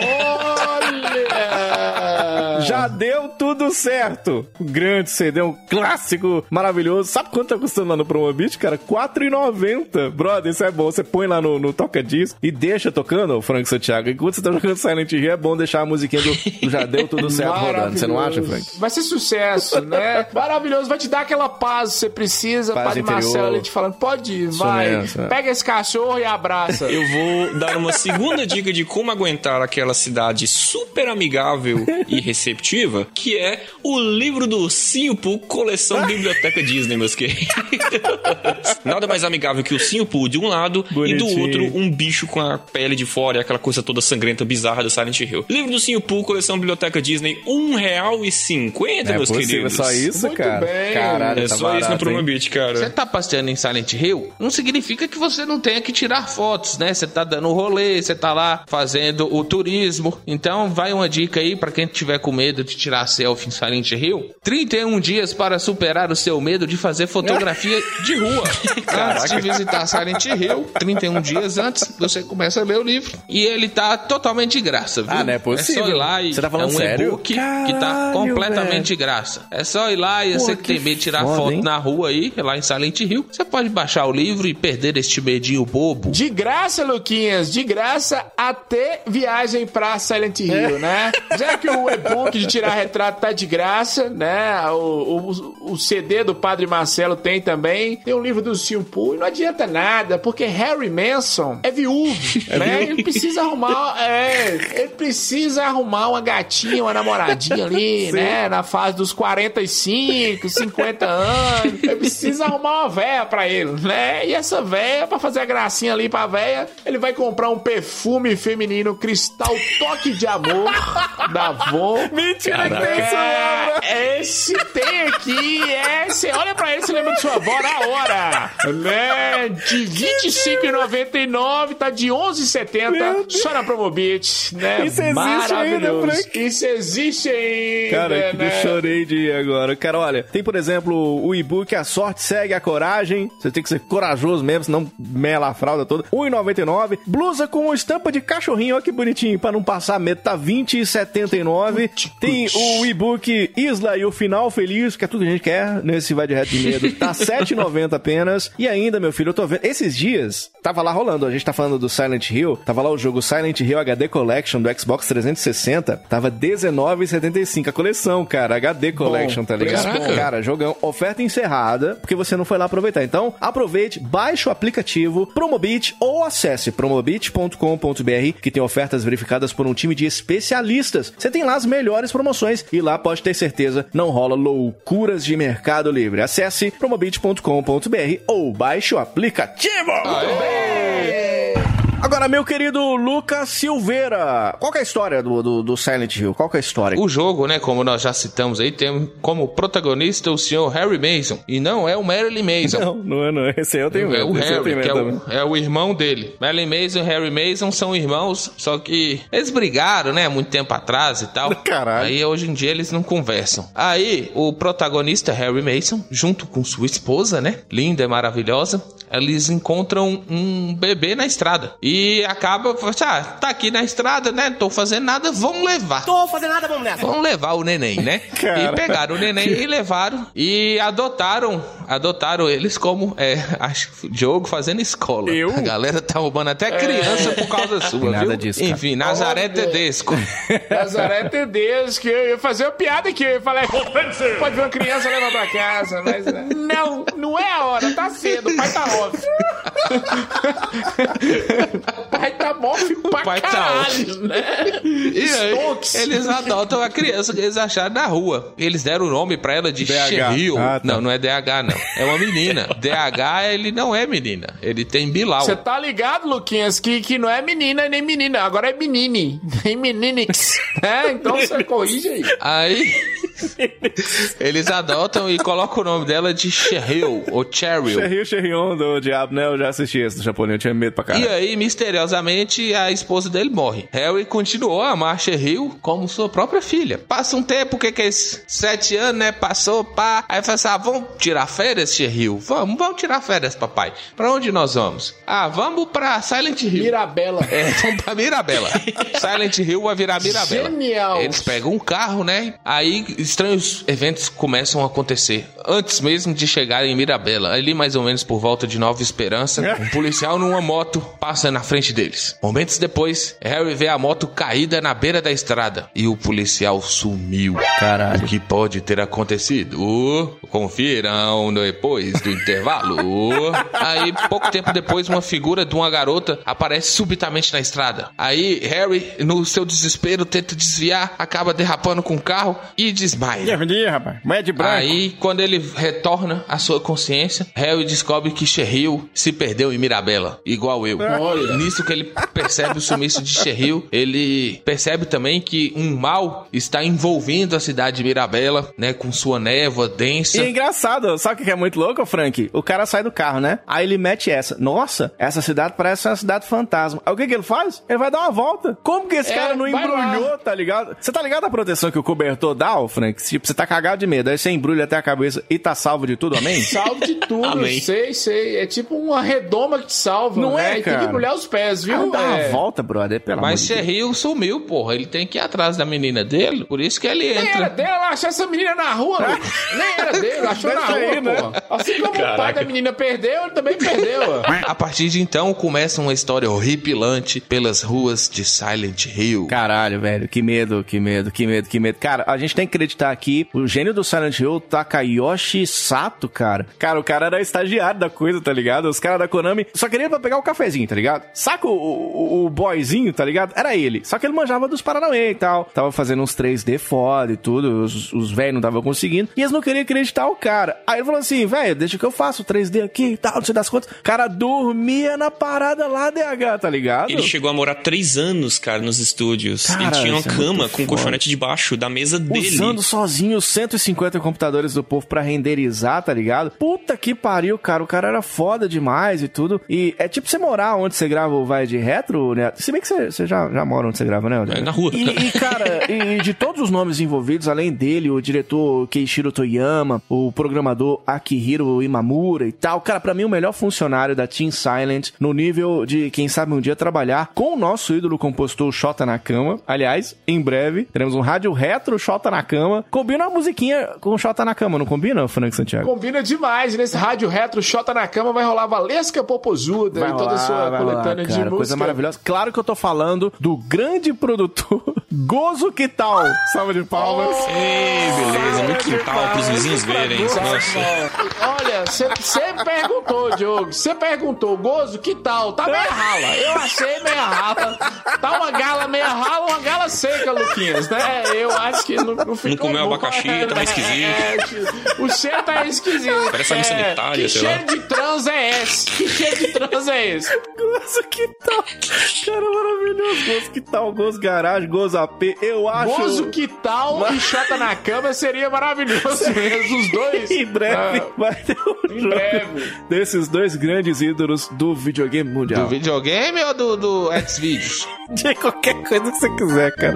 Olha! Já deu tudo certo. Um grande CD, um clássico maravilhoso. Sabe quanto tá custando lá no Promobit, cara? R$4,90. Brother, isso é bom. Você põe lá no, no Toca Disco e deixa tocando, Frank Santiago. Enquanto você tá jogando Silent Hill, é bom deixar a musiquinha do, do Já deu tudo certo rodando. Você não acha, Frank? Vai ser sucesso, né? [laughs] Maravilhoso, vai te dar aquela paz que você precisa. Paz Padre interior. Marcelo ali te falando, pode ir, Isso vai. mesmo, é. Pega esse cachorro e abraça. Eu vou dar uma segunda dica de como aguentar aquela cidade super amigável [laughs] e receptiva, que é o livro do Pooh, coleção Biblioteca Disney, meus queridos. [laughs] Nada mais amigável que o Pooh de um lado e Bonitinho. do outro um bicho com a pele de fora e aquela coisa toda sangrenta, bizarra do Silent Hill. Livro do Pooh, coleção Biblioteca Disney, R$1,50, É meus possível, queridos. só isso, Muito cara? bem. Caralho, É tá só isso no barato? Promobit, cara. Você tá passeando em Silent Hill, não significa que você não tenha que tirar fotos, né? Você tá dando rolê, você tá lá fazendo o turismo. Então, vai uma dica aí pra quem tiver com medo de tirar selfie em Silent Hill. 31 dias para superar o seu medo de fazer fotografia [laughs] de rua. antes de visitar Silent Hill, 31 dias antes, você começa a ler o livro. E ele tá totalmente de graça, viu? Ah, não é É possível. só ir lá e Você tá falando é um sério? e-book que tá completamente de graça. É só ir lá e Pô, você que tem medo de tirar foda, foto hein? na rua aí, lá em Silent Hill, você pode baixar o livro e perder este medinho bobo. De graça, Luquinhas, de graça até viagem pra Silent Hill, né? Já que o e-book de tirar retrato tá de graça, né? O, o, o CD do Padre Marcelo tem também. Tem o livro do Simpu e não adianta nada, porque Harry Manson é viúvo, [laughs] né? Ele precisa arrumar, é, ele precisa arrumar uma gatinha, uma namoradinha ali, [laughs] né? Na fase dos 45, 50 anos. Ele precisa arrumar uma véia pra ele, né? E essa véia, pra fazer a gracinha ali pra véia, ele vai comprar um perfume feminino Cristal Toque de Amor da Avon. Mentira que tem isso, mesmo. É, esse tem aqui, é. Você olha pra ele, você lembra de sua avó na hora. Né? De R$25,99, tá de Meu R$11,70 Deus. só na Promobit, né? Isso existe Maravilhoso. ainda, Frank? Isso existe ainda, Cara, que né? eu chorei de ir agora. Cara, olha, tem, por exemplo, o e-book A Sorte Segue a Coragem. Você tem que ser corajoso mesmo, senão mela a fralda toda. R$1,99. Blusa com estampa de cachorrinho, olha que bonitinho, pra não passar medo, tá R$20,79. Tem o e-book Isla e o Final Feliz, que é tudo que a gente quer nesse Vai de Reto de Medo. Tá [laughs] R$7,90 apenas. E ainda, meu filho, eu tô vendo, esses dias, tava lá rolando, a gente tá falando do Silent Hill, tava lá o jogo Silent Hill HD Collection do Xbox 360, tava R$19,75 a coleção, cara, HD Collection, tá ligado? bom. Cara, jogão, oferta encerrada, porque você não foi lá aproveitar. Então, aproveite, baixe o aplicativo Promobit ou acesse promobit.com.br, que tem ofertas verificadas por um time de especialistas. Você tem lá as melhores promoções e lá pode ter certeza não rola loucuras de Mercado Livre. Acesse promobit.com.br ou baixe o aplicativo. Agora, meu querido Lucas Silveira, qual é a história do, do, do Silent Hill? Qual é a história? O jogo, né, como nós já citamos aí, tem como protagonista o senhor Harry Mason. E não é o Marilyn Mason. Não, não é não. Esse aí eu tenho É medo. o eu tenho Harry, que é o, é o irmão dele. Marilyn Mason e Harry Mason são irmãos, só que eles brigaram, né, muito tempo atrás e tal. [laughs] Caralho. Aí hoje em dia eles não conversam. Aí o protagonista Harry Mason, junto com sua esposa, né, linda e maravilhosa, eles encontram um bebê na estrada. E acaba, ah, tá aqui na estrada, né? Não tô fazendo nada, vamos levar. Tô fazendo nada, vamos nessa. Vamos levar o neném, né? [laughs] Cara. E pegaram o neném e levaram e adotaram, adotaram eles como é, acho Diogo fazendo escola. Eu? A galera tá roubando até criança por causa sua, Nada viu? disso, cara. Enfim, Nazaré Tedesco. [laughs] Nazaré Tedesco, eu ia fazer uma piada aqui, eu ia falar, [laughs] pode ver uma criança levar pra casa, mas né, não, não é a hora, tá cedo, o pai tá off. O [laughs] pai tá off pra pai tá caralho, né? [laughs] E aí, eles adotam a criança que eles acharam na rua. Eles deram o nome pra ela de. Cheryl. Ah, tá. Não, não é DH, não. É uma menina. [laughs] DH, ele não é menina. Ele tem Bilal. Você tá ligado, Luquinhas, que, que não é menina nem menina, agora é menine, nem meninix, né? Então você corrige aí. Aí, [laughs] eles adotam e colocam o nome dela de Cheryl, ou Cheryl. Cherry Cherrion do Diabo, né? Eu já assisti esse do japonês, eu tinha medo pra E caralho. aí, misteriosamente, a esposa dele morre. Harry continuou a amar Cheryl como sua própria filha. Passa um tempo, o que que é isso? Sete anos, né? Passou, pá. Aí fala assim, ah, vamos tirar férias, Cheryl? Vamos, vamos tirar férias, papai. Pra onde nós vamos? Ah, vamos pra Silent Hill. Mirabela. É, [laughs] vamos pra Mirabela. [laughs] Silent Hill vai virar Mirabela. Genial. Eles pegam um carro, né? Aí estranhos eventos começam a acontecer. Antes mesmo de chegarem em Mirabela, ali mais ou menos por volta de Nova Esperança, [laughs] um policial numa moto passa na frente deles. Momentos depois, Harry vê a moto caída na beira da estrada e o policial sumiu. Caralho. O que pode ter acontecido? Confiram depois do intervalo. [laughs] Aí, pouco tempo depois, uma figura de uma garota aparece subitamente na estrada. Aí, Harry, no seu desespero, tenta desviar, acaba derrapando com o carro e rapaz. De branco. Aí, quando ele retorna à sua consciência, Harry descobre que Cheryl se perdeu em Mirabela, igual eu. Nisso que ele percebe o sumiço de Cheryl, ele percebe também que um mal está envolvendo a cidade de Mirabela, né, com sua névoa densa. E é engraçado, sabe o que é muito louco, Frank? O cara sai do carro, né? Aí ele mete essa. Nossa, essa cidade parece uma cidade fantasma. Aí o que, que ele faz? Ele vai dar uma volta. Como que esse É, cara não embrulhou, tá ligado? Você tá ligado a proteção que o cobertor dá, ô, Frank? Tipo, você tá cagado de medo. Aí você embrulha até a cabeça e tá salvo de tudo, amém? [laughs] Salvo de tudo, Amém. sei, sei. É tipo uma redoma que te salva, Não né? é, E tem cara. que embrulhar os pés, Cara, viu? dá uma É. volta, brother, pelo Mas Deus. Cheryl sumiu, porra. Ele tem que ir atrás da menina dele, por isso que ele Nem era entra. dele, ela achou essa menina na rua, [laughs] Lucas. Nem era dele, achou na rua, aí, né? porra. Assim como o pai Caraca. da menina perdeu, ele também perdeu. A partir de então, começa uma história horripilante pelas ruas de Silent Hill. Caralho, velho, que medo, que medo, que medo, que medo. Cara, a gente tem que acreditar aqui, o gênio do Silent Hill, Takayoshi Sato, cara. Cara, o cara era estagiário da coisa, tá ligado? Os caras da Konami só queriam pra pegar o cafezinho, tá ligado? Saca o, o, o boyzinho, tá ligado? Era ele. Só que ele manjava dos Paranauê e tal. Tava fazendo uns 3D foda e tudo, os, os velhos não estavam conseguindo. E eles não queriam acreditar o cara. Aí ele falou assim, velho, deixa que eu faço 3D aqui e tal, não sei das contas. O cara dormia na parada lá, DH, tá ligado? Ele chegou a morar três anos, cara, nos estúdios. Cara, ele tinha uma é cama muito com um colchonete debaixo da mesa dele. Usando sozinho os 150 computadores do povo pra renderizar, tá ligado? Puta que pariu, cara. O cara era foda demais e tudo. E é tipo você morar onde você grava o Vai de Retro, né? Se bem que você, você já, já mora onde você grava, né? É, na rua. E, e, cara, [laughs] e de todos os nomes envolvidos, além dele, o diretor Keishiro Toyama, o programador Akihiro Imamura e tal. Cara, pra mim, o melhor funcionário da Team Silent, no nível de, quem sabe, um dia trabalhar com o nosso ídolo compositor Shota Nakama. Aliás, em breve, teremos um rádio retro Shota Nakama. Combina uma musiquinha com o Shota Nakama, não combina, Frank Santiago? Combina demais. Nesse rádio retro, Xota na cama, vai rolar Valesca Popozuda e toda a sua vai coletânea de música. Coisa maravilhosa. Claro que eu tô falando do grande produtor [laughs] Gozo Que Tal. Salva de palmas. Ei, beleza, muito quintal pros vizinhos verem. Olha, você perguntou, Diogo. Você perguntou, Gozo, que tal? Tá meia rala. Eu achei meia rala. Tá uma gala meia rala, uma gala seca, Luquinhas, né? Eu acho que não, não ficou comeu bom. abacaxi, tá meio esquisito. É, o cheiro tá esquisito. Parece água É, sanitária, Que sei lá. cheiro de trans é esse? [laughs] Que cheiro de trans é esse? Gozo Que Tal. Cara, maravilhoso. Gozo Que Tal, Gozo Garage, Gozo AP. Eu acho... Gozo, que tal? E Xota na cama seria maravilhoso mesmo. Os dois. Em breve Ah, vai ter um em jogo breve. desses dois grandes ídolos do videogame mundial. Do videogame ou do, do Xvideos? [laughs] De qualquer coisa que você quiser, cara.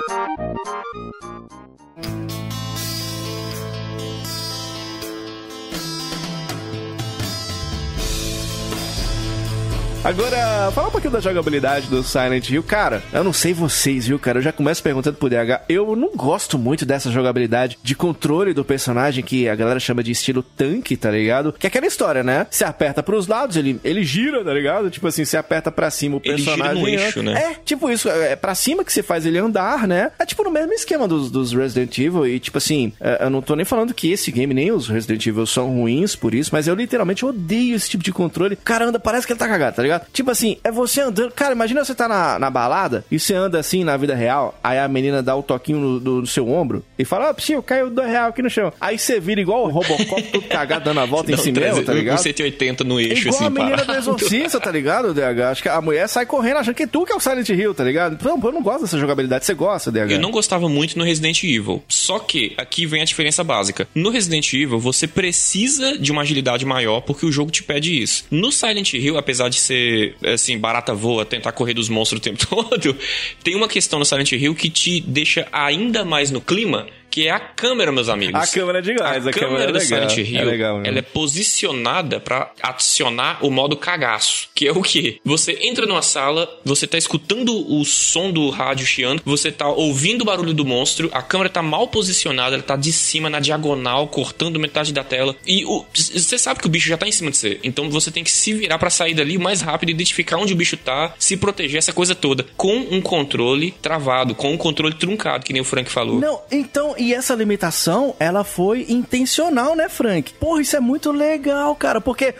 Agora, fala um pouquinho da jogabilidade do Silent Hill. Cara, eu não sei vocês, viu, cara? Eu já começo perguntando pro DH. Eu não gosto muito dessa jogabilidade de controle do personagem que a galera chama de estilo tanque, tá ligado? Que é aquela história, né? Se aperta pros lados, ele, ele gira, tá ligado? Tipo assim, se aperta pra cima, o Ele gira personagem. no eixo, né? É, tipo isso. É pra cima que você faz ele andar, né? É tipo no mesmo esquema dos, dos Resident Evil. E tipo assim, é, eu não tô nem falando que esse game nem os Resident Evil são ruins por isso, mas eu literalmente odeio esse tipo de controle. O cara anda, parece que ele tá cagado, tá ligado? Tipo assim, é você andando. Cara, imagina você tá na, na balada e você anda assim na vida real, aí a menina dá o toquinho no, do- no seu ombro e fala: Ó, psiu, caiu dois real aqui no chão. Aí você vira igual o Robocop, todo cagado, dando a volta em si mesmo, tá ligado? um 180 no eixo, Igual assim, a menina do parado. exorcista, tá ligado, DH? Acho que a mulher sai correndo achando que tu que é o Silent Hill, tá ligado? Não, eu não gosto dessa jogabilidade. Você gosta, DH? Eu não gostava muito no Resident Evil. Só que aqui vem a diferença básica. No Resident Evil, você precisa de uma agilidade maior porque o jogo te pede isso. No Silent Hill, apesar de ser assim, barata voa, tentar correr dos monstros o tempo [laughs] todo, tem uma questão no Silent Hill que te deixa ainda mais no clima. Que é a câmera, meus amigos. A câmera é demais, a câmera é do legal, Silent Hill, é legal ela é posicionada pra adicionar o modo cagaço. Que é o quê? Você entra numa sala, você tá escutando o som do rádio chiando, você tá ouvindo o barulho do monstro, a câmera tá mal posicionada, ela tá de cima, na diagonal, cortando metade da tela. E o- você sabe que o bicho já tá em cima de você. Então você tem que se virar pra sair dali o mais rápido, identificar onde o bicho tá, se proteger, essa coisa toda. Com um controle travado, com um controle truncado, que nem o Frank falou. Não, então, e essa limitação, ela foi intencional, né, Frank? Porra, isso é muito legal, cara, porque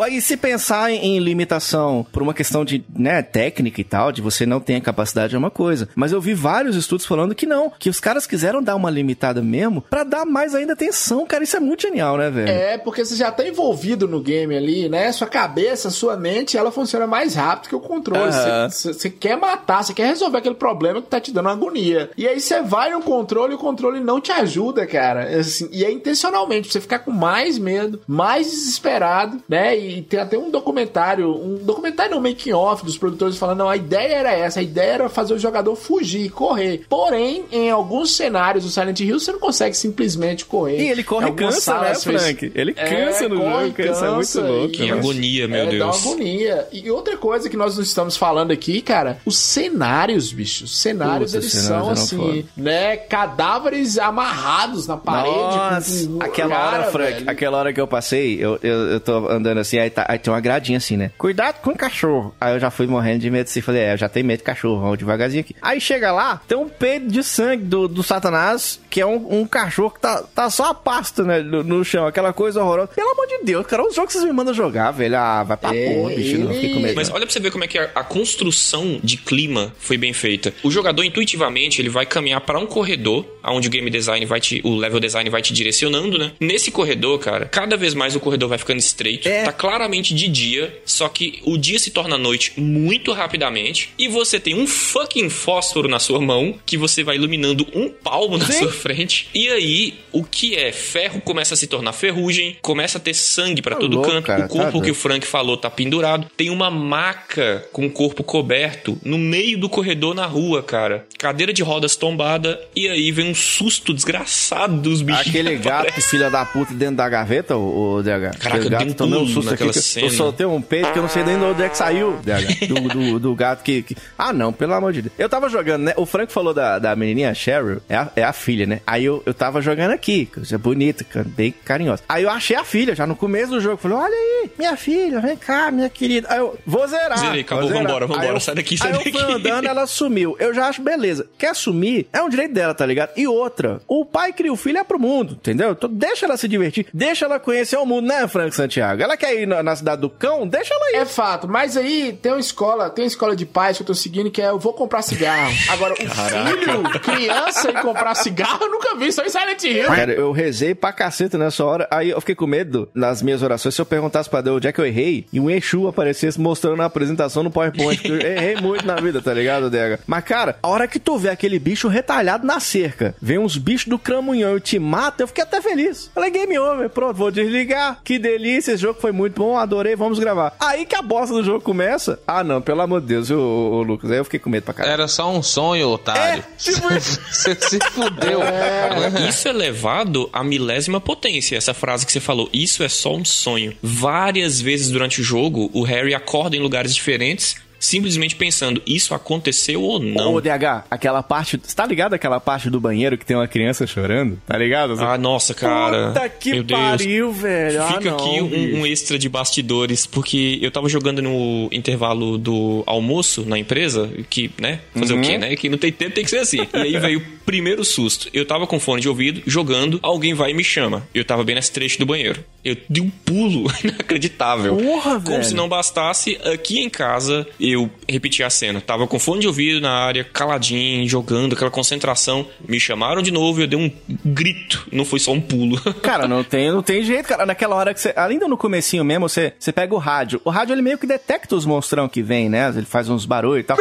aí se pensar em, em limitação por uma questão de, né, técnica e tal, de você não ter a capacidade é uma coisa, mas eu vi vários estudos falando que não, que os caras quiseram dar uma limitada mesmo pra dar mais ainda atenção, cara, isso é muito genial, né, velho? É, porque você já tá envolvido no game ali, né? Sua cabeça, sua mente, ela funciona mais rápido que o controle. Você você quer matar, você quer resolver aquele problema que tá te dando agonia. E aí você vai no controle e o controle não te ajuda, cara. Assim, e é intencionalmente, pra você ficar com mais medo, mais desesperado, né? E tem até um documentário, um documentário no making off dos produtores falando, não, a ideia era essa, a ideia era fazer o jogador fugir, correr. Porém, em alguns cenários do Silent Hill, você não consegue simplesmente correr. E ele corre cansa, né, salas fez- Frank? Ele É, cansa no corre, jogo, cansa, é muito louco. Que né? agonia, meu é, Deus. Dá uma agonia. E outra coisa que nós não estamos falando aqui, cara, os cenários, bicho. Os cenários, Puta, eles os são cenários eram assim, né? Cadáveres amarrados na parede. Nossa, com- aquela cara, hora, Frank, velho. aquela hora que eu passei, eu, eu, eu tô andando assim, aí, tá- aí tem uma gradinha assim, né? Cuidado com o cachorro. Aí eu já fui morrendo de medo assim, falei, é, eu já tenho medo de cachorro, vamos devagarzinho aqui. Aí chega lá, tem um peito de sangue do, do Satanás, que é um, um cachorro que tá, tá só a pasta, né, no, no chão, aquela coisa horrorosa. Pelo amor de Deus, cara, os jogos que vocês me mandam jogar, velho, ah, vai pra É, porra, bicho, não ele- fiquei com medo. Mas não. olha pra você ver como é que a, a construção de clima foi bem feita. O jogador, intuitivamente, ele vai caminhar para um corredor, onde o game design vai te. O level design vai te direcionando, né? Nesse corredor, cara, cada vez mais o corredor vai ficando estreito. É. Tá claramente de dia, só que o dia se torna noite muito rapidamente. E você tem um fucking fósforo na sua mão, que você vai iluminando um palmo na Sim. sua frente. E aí, o que é ferro começa a se tornar ferrugem, começa a ter sangue pra Tá todo louco, canto. cara, o tá corpo que doido. o Frank falou tá pendurado. Tem uma maca com o corpo coberto no meio do corredor na rua, cara. Cadeira de rodas tombada. E aí vem um susto desgraçado dos bichos. Aquele que [laughs] gato, aparecem. filha da puta, dentro da gaveta, o, o DH. Caraca, gato um tomei um susto aqui. eu- soltei um peito que eu não sei nem de onde é que saiu, DH. Do, do, do gato que, que- Ah, não, pelo amor de Deus. Eu tava jogando, né? O Frank falou da, da menininha Cheryl, é a, é a filha, né? Aí eu, eu tava jogando aqui, coisa bonita, cara, bem carinhosa. Aí eu achei a filha, já no começo do jogo. Falei, olha aí, minha filha, vem cá, minha querida. Aí eu, vou zerar. Zerei, acabou, zerar. vambora, vambora, Aí eu- sai daqui, sai aí daqui. eu fui andando, ela sumiu. Eu já acho beleza. Quer sumir? É um direito dela, tá ligado? E outra, o pai cria o filho é pro mundo, entendeu? Então deixa ela se divertir, deixa ela conhecer o mundo, né, Frank Santiago? Ela quer ir na, na cidade do cão? Deixa ela ir. É fato, mas aí tem uma escola, tem uma escola de pais que eu tô seguindo que é eu vou comprar cigarro. Agora, o filho, criança e comprar cigarro, eu nunca vi, só em Silent Hill. Cara, eu rezei pra caceta nessa hora. Aí eu fiquei com medo nas minhas orações. Se eu perguntasse pra Deus onde é que eu errei e um Exu aparecesse mostrando a apresentação no PowerPoint. Eu errei muito na vida, tá ligado, DH? Mas, cara, a hora que tu vê aquele bicho retalhado na cerca, vem um uns bichos do cramunhão e te mata, eu fiquei até feliz. Falei, game over, pronto, vou desligar. Que delícia, esse jogo foi muito bom, adorei, vamos gravar. Aí que a bosta do jogo começa. Ah, não, pelo amor de Deus, ô, ô, Lucas, aí eu fiquei com medo pra caralho. Era só um sonho, otário. [laughs] Você se fudeu. Isso é levado à milésima potência, essa frase que você falou. Isso é só um sonho. Várias vezes durante o jogo, o Harry acorda em lugares diferentes, simplesmente pensando, isso aconteceu ou não? Ô, DH, aquela parte. Você tá ligado aquela parte do banheiro que tem uma criança chorando? Tá ligado? Ah, nossa, cara. Puta que Meu Deus. pariu, velho. Fica ah, aqui um, um extra de bastidores, porque eu tava jogando no intervalo do almoço na empresa, que, né? Fazer Uhum. o quê, né? Que não tem tempo, tem que ser assim. E aí veio o primeiro susto. Eu tava com fone de ouvido, jogando, alguém vai e me chama. Eu tava bem nesse trecho do banheiro. Eu dei um pulo [laughs] inacreditável. Porra, Como velho. se não bastasse, aqui em casa eu repeti a cena. Tava com fone de ouvido na área, caladinho, jogando, aquela concentração. Me chamaram de novo e eu dei um grito. Não foi só um pulo. [laughs] Cara, não tem, não tem jeito, cara. Naquela hora que você. Ainda no comecinho mesmo, você, você pega o rádio. O rádio ele meio que detecta os monstrão que vem, né? Ele faz uns barulhos e tal.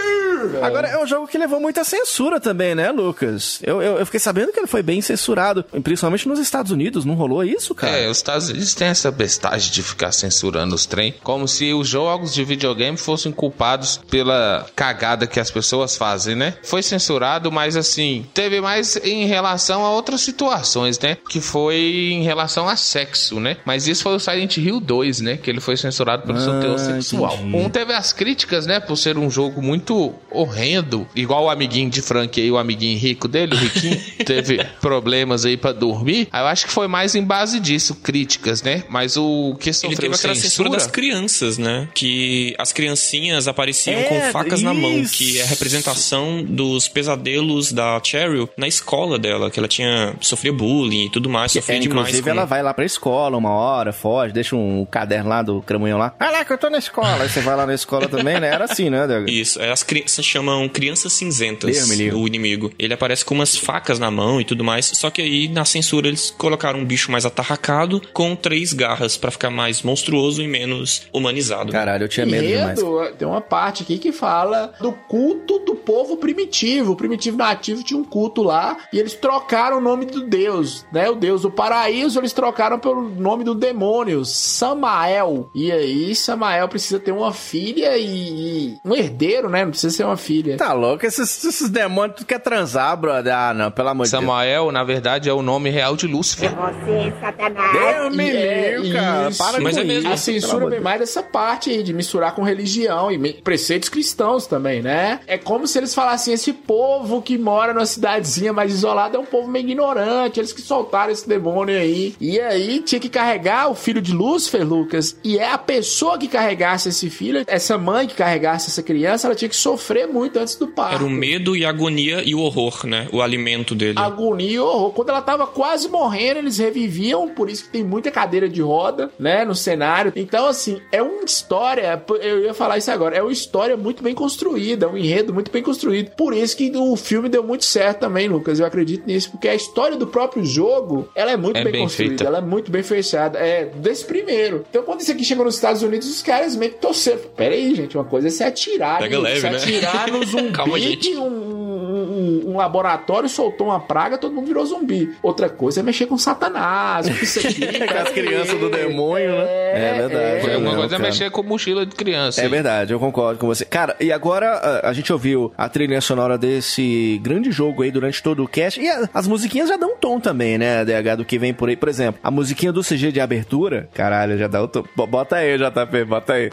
Agora, é um jogo que levou muita censura também, né, Lucas? Eu, eu, eu fiquei sabendo que ele foi bem censurado, principalmente nos Estados Unidos. Não rolou isso, cara? É, os Estados Unidos têm essa bestagem de ficar censurando os trem, como se os jogos de videogame fossem culpados pela cagada que as pessoas fazem, né? Foi censurado, mas assim, teve mais em relação a outras situações, né? Que foi em relação a sexo, né? Mas isso foi o Silent Hill 2, né? Que ele foi censurado pelo seu Ah, teor sexual. entendi. Um teve as críticas, né? Por ser um jogo muito horrendo, igual o amiguinho de Frank aí, o amiguinho rico dele, o Riquinho, [laughs] teve problemas aí pra dormir. Aí eu acho que foi mais em base disso, críticas, né? Mas o que Ele sofreu teve aquela censura censura... das crianças, né? Que as criancinhas apareciam É, com facas na mão, isso. que é a representação dos pesadelos da Cheryl na escola dela, que ela tinha sofria bullying e tudo mais, É, sofria demais. inclusive, com- ela vai lá pra escola uma hora, foge, deixa um caderno lá do cramunhão lá. Vai lá que eu tô na escola. Aí você vai lá na escola também, né? Era assim, né, Diego? Isso, é, as crianças chamam crianças cinzentas, Deus o inimigo. Ele aparece com umas facas na mão e tudo mais, só que aí na censura eles colocaram um bicho mais atarracado com três garras pra ficar mais monstruoso e menos humanizado. Caralho, eu tinha medo demais. Tem uma parte aqui que fala do culto do povo primitivo. O primitivo nativo tinha um culto lá e eles trocaram o nome do deus, né? O deus do paraíso, eles trocaram pelo nome do demônio, Samael. E aí, Samael precisa ter uma filha e, e um herdeiro, né? Não precisa ser uma filha. Tá louco? Esses, esses demônios tu quer transar, brother. Ah, não, pelo amor de Deus. Samael, na verdade, é o nome real de Lúcifer. Você, Satanás. Deus me é livre, cara. isso. Para Mas com é mesmo. isso, A censura vem mais dessa parte aí, de misturar com religião e preceitos cristãos também, né? É como se eles falassem: esse povo que mora numa cidadezinha mais isolada é um povo meio ignorante, eles que soltaram esse demônio aí. E aí tinha que carregar o filho de Lúcifer, Lucas, e é a pessoa que carregasse esse filho, essa mãe que carregasse essa criança, ela tinha que sofrer muito antes do parto. Era o medo e a agonia e o horror, né? O alimento dele. agonia e horror. Quando ela tava quase morrendo, eles reviviam, por isso que tem muita cadeira de roda, né, no cenário. Então, assim, é uma história, eu ia falar isso agora, é uma história muito bem construída, um enredo muito bem construído. Por isso que o filme deu muito certo também, Lucas, eu acredito nisso, porque a história do próprio jogo, ela é muito É bem, bem construída, feita. ela é muito bem fechada, é desse primeiro. Então, quando isso aqui chegou nos Estados Unidos, os caras meio que torceram. Pera aí, gente, uma coisa é se atirar, Pega gente, leve, se né? atirar no [laughs] zumbi Calma, que um, um- um laboratório soltou uma praga, todo mundo virou zumbi. Outra coisa é mexer com Satanás, com isso aqui. Com as crianças do demônio, né? É verdade. Foi É, uma coisa é mexer com mochila de criança. É verdade, eu concordo com você. Cara, e agora a, a gente ouviu a trilha sonora desse grande jogo aí durante todo o cast. E a- as musiquinhas já dão um tom também, né, DH, do que vem por aí. Por exemplo, a musiquinha do CG de abertura, caralho, já dá o tom. Bo- Bota aí, JP, bota aí.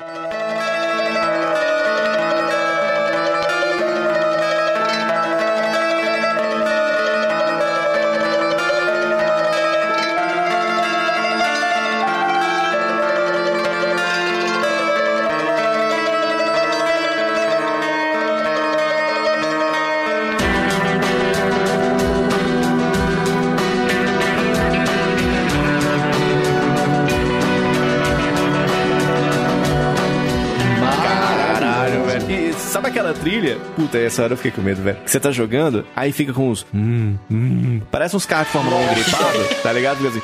Puta, essa hora eu fiquei com medo, velho. Você tá jogando, aí fica com uns. Hum, hum. Parece uns carros de Fórmula 1 gripados, tá ligado? Fica assim.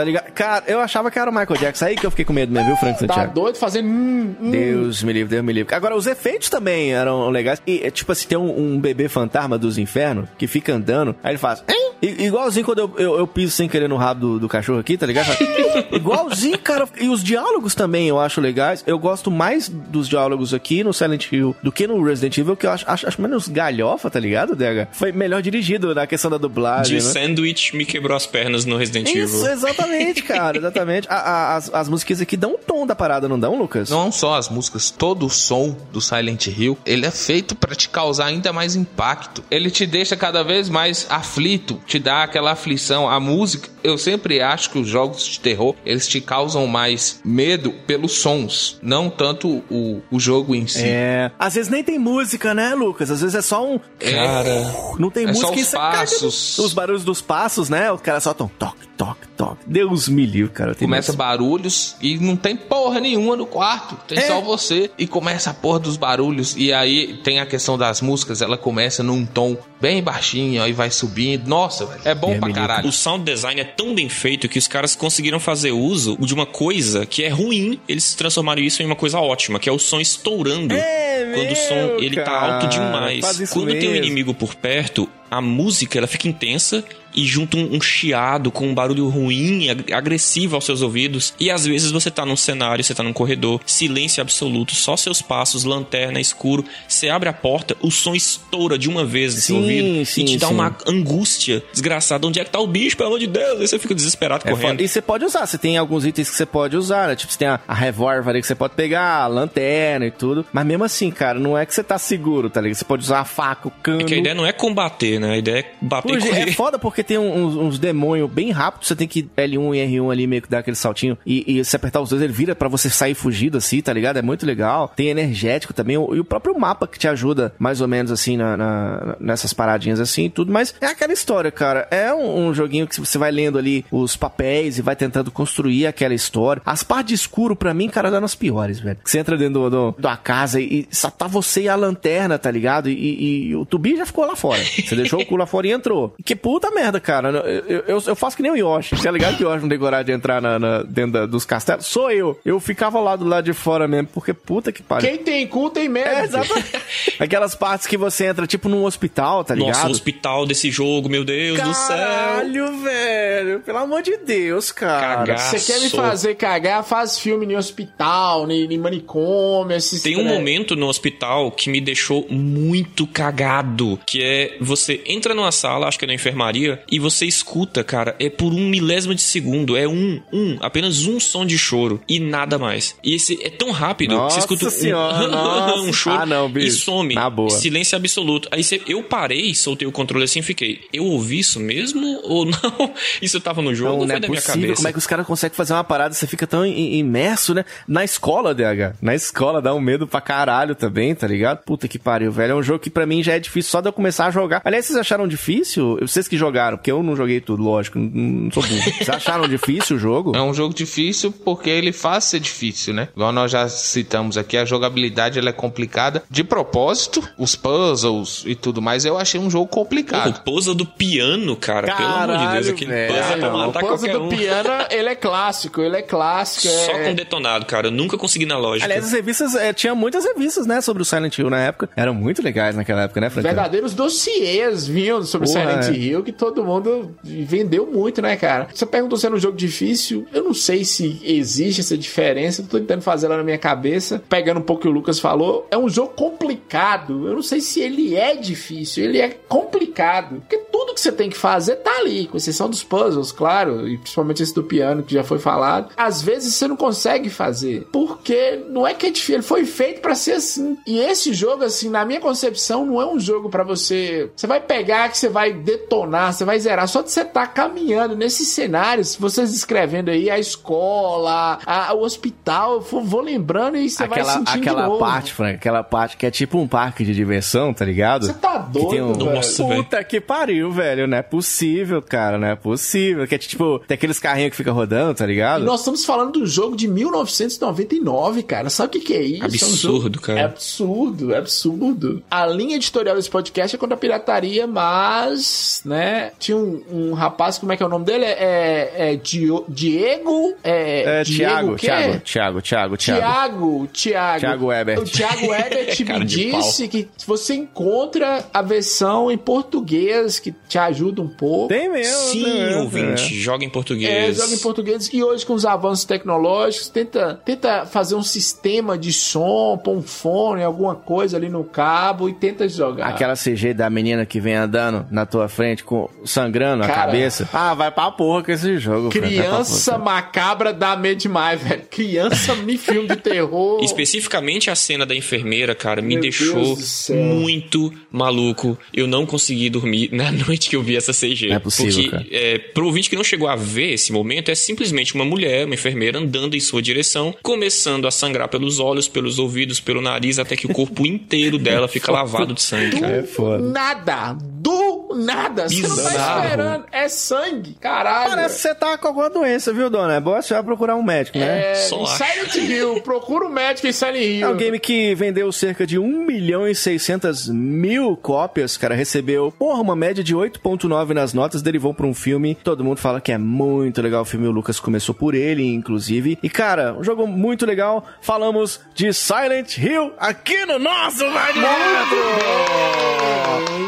Tá ligado? Cara, eu achava que era o Michael Jackson. Aí que eu fiquei com medo mesmo, viu, Frank Tá Santiago? doido fazendo. Hum, hum. Deus me livre, Deus me livre. Agora, os efeitos também eram legais. E, é, tipo assim, tem um, um bebê fantasma dos infernos que fica andando, aí ele faz. "Hein? I- igualzinho quando eu, eu, eu piso sem querer no rabo do, do cachorro aqui, tá ligado? [laughs] igualzinho, cara. E os diálogos também eu acho legais. Eu gosto mais dos diálogos aqui no Silent Hill do que no Resident Evil, que eu acho, acho, acho menos galhofa, tá ligado, DH? Foi melhor dirigido na questão da dublagem, De né? sandwich me quebrou as pernas no Resident Isso, Evil. exatamente, cara, exatamente. A- a- as, as músicas aqui dão um tom da parada, não dão, Lucas? Não só as músicas, todo o som do Silent Hill, ele é feito pra te causar ainda mais impacto. Ele te deixa cada vez mais aflito, te dá aquela aflição. A música, eu sempre acho que os jogos de terror, eles te causam mais medo pelos sons, não tanto o, o jogo em si. É. Às vezes nem tem música, né, Lucas? Às vezes é só um. Cara, Não tem É só música e os caga passos. Os barulhos dos passos, né? Os caras só tão toque, toque, toque. Deus me livre, cara. Tem Começa barulhos e não tem porra nenhuma no quarto. Tem É. só você. E começa a porra dos barulhos. E aí tem a questão das músicas. Ela começa num tom bem baixinho. Aí vai subindo. Nossa, velho. É bom É, pra menino. caralho. O sound design é tão bem feito que os caras conseguiram fazer uso de uma coisa que é ruim, eles transformaram isso em uma coisa ótima, que é o som estourando. É Quando o som meu, ele tá cara. alto demais. Quando tem um mesmo. inimigo por perto, a música ela fica intensa e junta um, um chiado com um barulho ruim, ag- agressivo aos seus ouvidos. E às vezes você tá num cenário, você tá num corredor, silêncio absoluto, só seus passos, lanterna, escuro. Você abre a porta, o som estoura de uma vez no seu ouvido sim, e te dá sim. uma angústia desgraçada. Onde é que tá o bicho, pelo amor de Deus? Aí você fica desesperado É correndo. E você pode usar, você tem alguns itens que você pode usar, né? Tipo, você tem a, a revólver ali que você pode pegar, a lanterna e tudo. Mas mesmo assim, cara, não é que você tá seguro, tá ligado? Você pode usar a faca, o cano. É que a ideia não é combater, né? A ideia é bater e Hoje correr. é foda porque [laughs] tem uns, uns demônios bem rápidos, você tem que L1 e R1 ali meio que dar aquele saltinho e, e se apertar os dois, ele vira pra você sair fugido assim, tá ligado? É muito legal. Tem energético também, e o próprio mapa que te ajuda mais ou menos assim na, na- nessas paradinhas assim e tudo, mas é aquela história, cara. É um, um joguinho que você vai lendo ali os papéis e vai tentando construir aquela história. As partes de escuro, pra mim, cara, dão as piores, velho. Você entra dentro do, do- da casa e, e só tá você e a lanterna, tá ligado? E, e- e o Tubi já ficou lá fora. Você deixou o cu lá fora e entrou. Que puta merda, cara. Eu, eu, eu faço que nem o Yoshi. Tá ligado que o Yoshi não tem coragem de entrar na, na- dentro da- dos castelos? Sou eu. Eu ficava lá do lado de fora mesmo, porque puta que pariu. Quem tem cu tem medo. É, exatamente. [laughs] Aquelas partes que você entra, tipo, num hospital, tá ligado? Nossa, o hospital desse jogo, meu Deus do céu. Caralho, velho. Pelo amor de Deus, cara. Cagaço. Você quer me fazer cagar? Faz filme em hospital, em, em manicômio, esses Tem um tre- momento no hospital que me deixou muito cagado, que é você entra numa sala, acho que é na enfermaria, e você escuta, cara, é por um milésimo de segundo, é um, um, apenas um som de choro e nada mais. E esse é tão rápido que Nossa você escuta um, senhora, [laughs] nossa. um choro Ah, não, bicho. e some. Na boa. Silêncio absoluto. Aí você, eu parei, soltei o controle assim e fiquei, eu ouvi isso mesmo ou não? [laughs] Isso tava no jogo Não, ou não é da minha possível. cabeça? Como é que os caras conseguem fazer uma parada? Você fica tão imerso, né? Na escola, DH. Na escola dá um medo pra caralho também, tá ligado? Puta que pariu, velho. É um jogo que pra mim já é difícil só de eu começar a jogar. Aliás, vocês acharam difícil? Vocês que jogaram, porque eu não joguei tudo, lógico. Não, sou burro. Vocês acharam difícil o jogo? É um jogo difícil porque ele faz ser difícil, né? Igual nós já citamos aqui, a jogabilidade ela é complicada de propósito, os puzzles e tudo mais. Eu achei um jogo complicado. o puzzle do piano, cara, pelo amor de Deus, Caralho, aquele velho. puzzle é pra Não, o matar puzzle do um. piano, ele é clássico, ele é clássico. Só é... com detonado, cara. Eu nunca consegui na lógica. Aliás, as revistas, é, tinha muitas revistas, né, sobre o Silent Hill na época. Eram muito legais naquela época, né, Frank? Verdadeiros dossiês vinham sobre Porra, Silent é. Hill que todo mundo vendeu muito, né, cara? Você perguntou se era um jogo difícil. Eu não sei se existe essa diferença. Tô tentando fazer ela na minha cabeça. Pegando um pouco o que o Lucas falou. É um jogo complicado. Eu não sei se ele é difícil. Ele é complicado. Porque tudo que você tem que fazer tá ali. Com exceção dos puzzles, claro. E principalmente esse do piano que já foi falado. Às vezes você não consegue fazer. Porque não é que é difícil. Ele foi feito pra ser assim. E esse jogo, assim, na minha concepção, não é um jogo pra você. Você vai pegar que você vai detonar, você vai zerar. Só de você estar caminhando nesses cenários, vocês descrevendo aí a escola, a- o hospital, eu vou, vou lembrando e você vai Aquela, sentindo de aquela novo. parte, Frank, aquela parte que é tipo um parque de diversão, tá ligado? Você tá Que tem um... doido, velho. Nossa, velho. Puta que pariu, velho. Não é possível, cara. Não é possível. Que é tipo, tem aqueles carrinhos que fica rodando, tá E ligado? nós estamos falando do jogo de 1999, cara. Sabe o que, que é isso? Absurdo, é um cara. É absurdo, é absurdo. A linha editorial desse podcast é contra a pirataria, mas, né? Tinha um, um rapaz, como é que é o nome dele? É, é Dio- Diego. É, É, Diego Thiago? Thiago, Thiago, Thiago, Thiago. Tiago, Tiago. Thiago Ebert. O Thiago Ebert [laughs] me Cara de disse que você encontra a versão em português que te ajuda um pouco. Tem mesmo. Sim, tem mesmo, ouvinte, joga em É, português. joga em português. E hoje, com os avanços tecnológicos, tenta, tenta fazer um sistema de som, pôr um fone, alguma coisa ali no cabo e tenta jogar. Aquela CG da menina que vem andando na tua frente com sangrando a Cara. cabeça. Ah, vai pra porra com esse jogo. Criança macabra dá medo demais, velho. Criança me filme de terror. [laughs] Especificamente a cena da enfermeira, cara, me Meu deixou muito maluco. Eu não consegui dormir [laughs] na noite que eu vi essa CG. Não é possível, Porque, cara. é, pro ouvinte que não chegou a ver esse momento, é simplesmente uma mulher, uma enfermeira, andando em sua direção, começando a sangrar pelos olhos, pelos ouvidos, pelo nariz, até que o corpo [laughs] inteiro dela fica lavado de sangue, cara. É foda. Nada. Do nada. Não tá esperando. É sangue. Caralho. Parece que você tá com alguma doença, viu, dona? É bom você vai procurar um médico, né? É, Só. Silent Hill. Procura o médico em Silent Hill. É um game que vendeu cerca de 1 milhão e 600 mil cópias, cara. Recebeu, porra, uma média de 8.9 nas notas, derivou pra um filme. Todo mundo fala que é muito legal o filme. O Lucas começou por ele, inclusive. E, cara, um jogo muito legal. Falamos de Silent Hill aqui no nosso Vai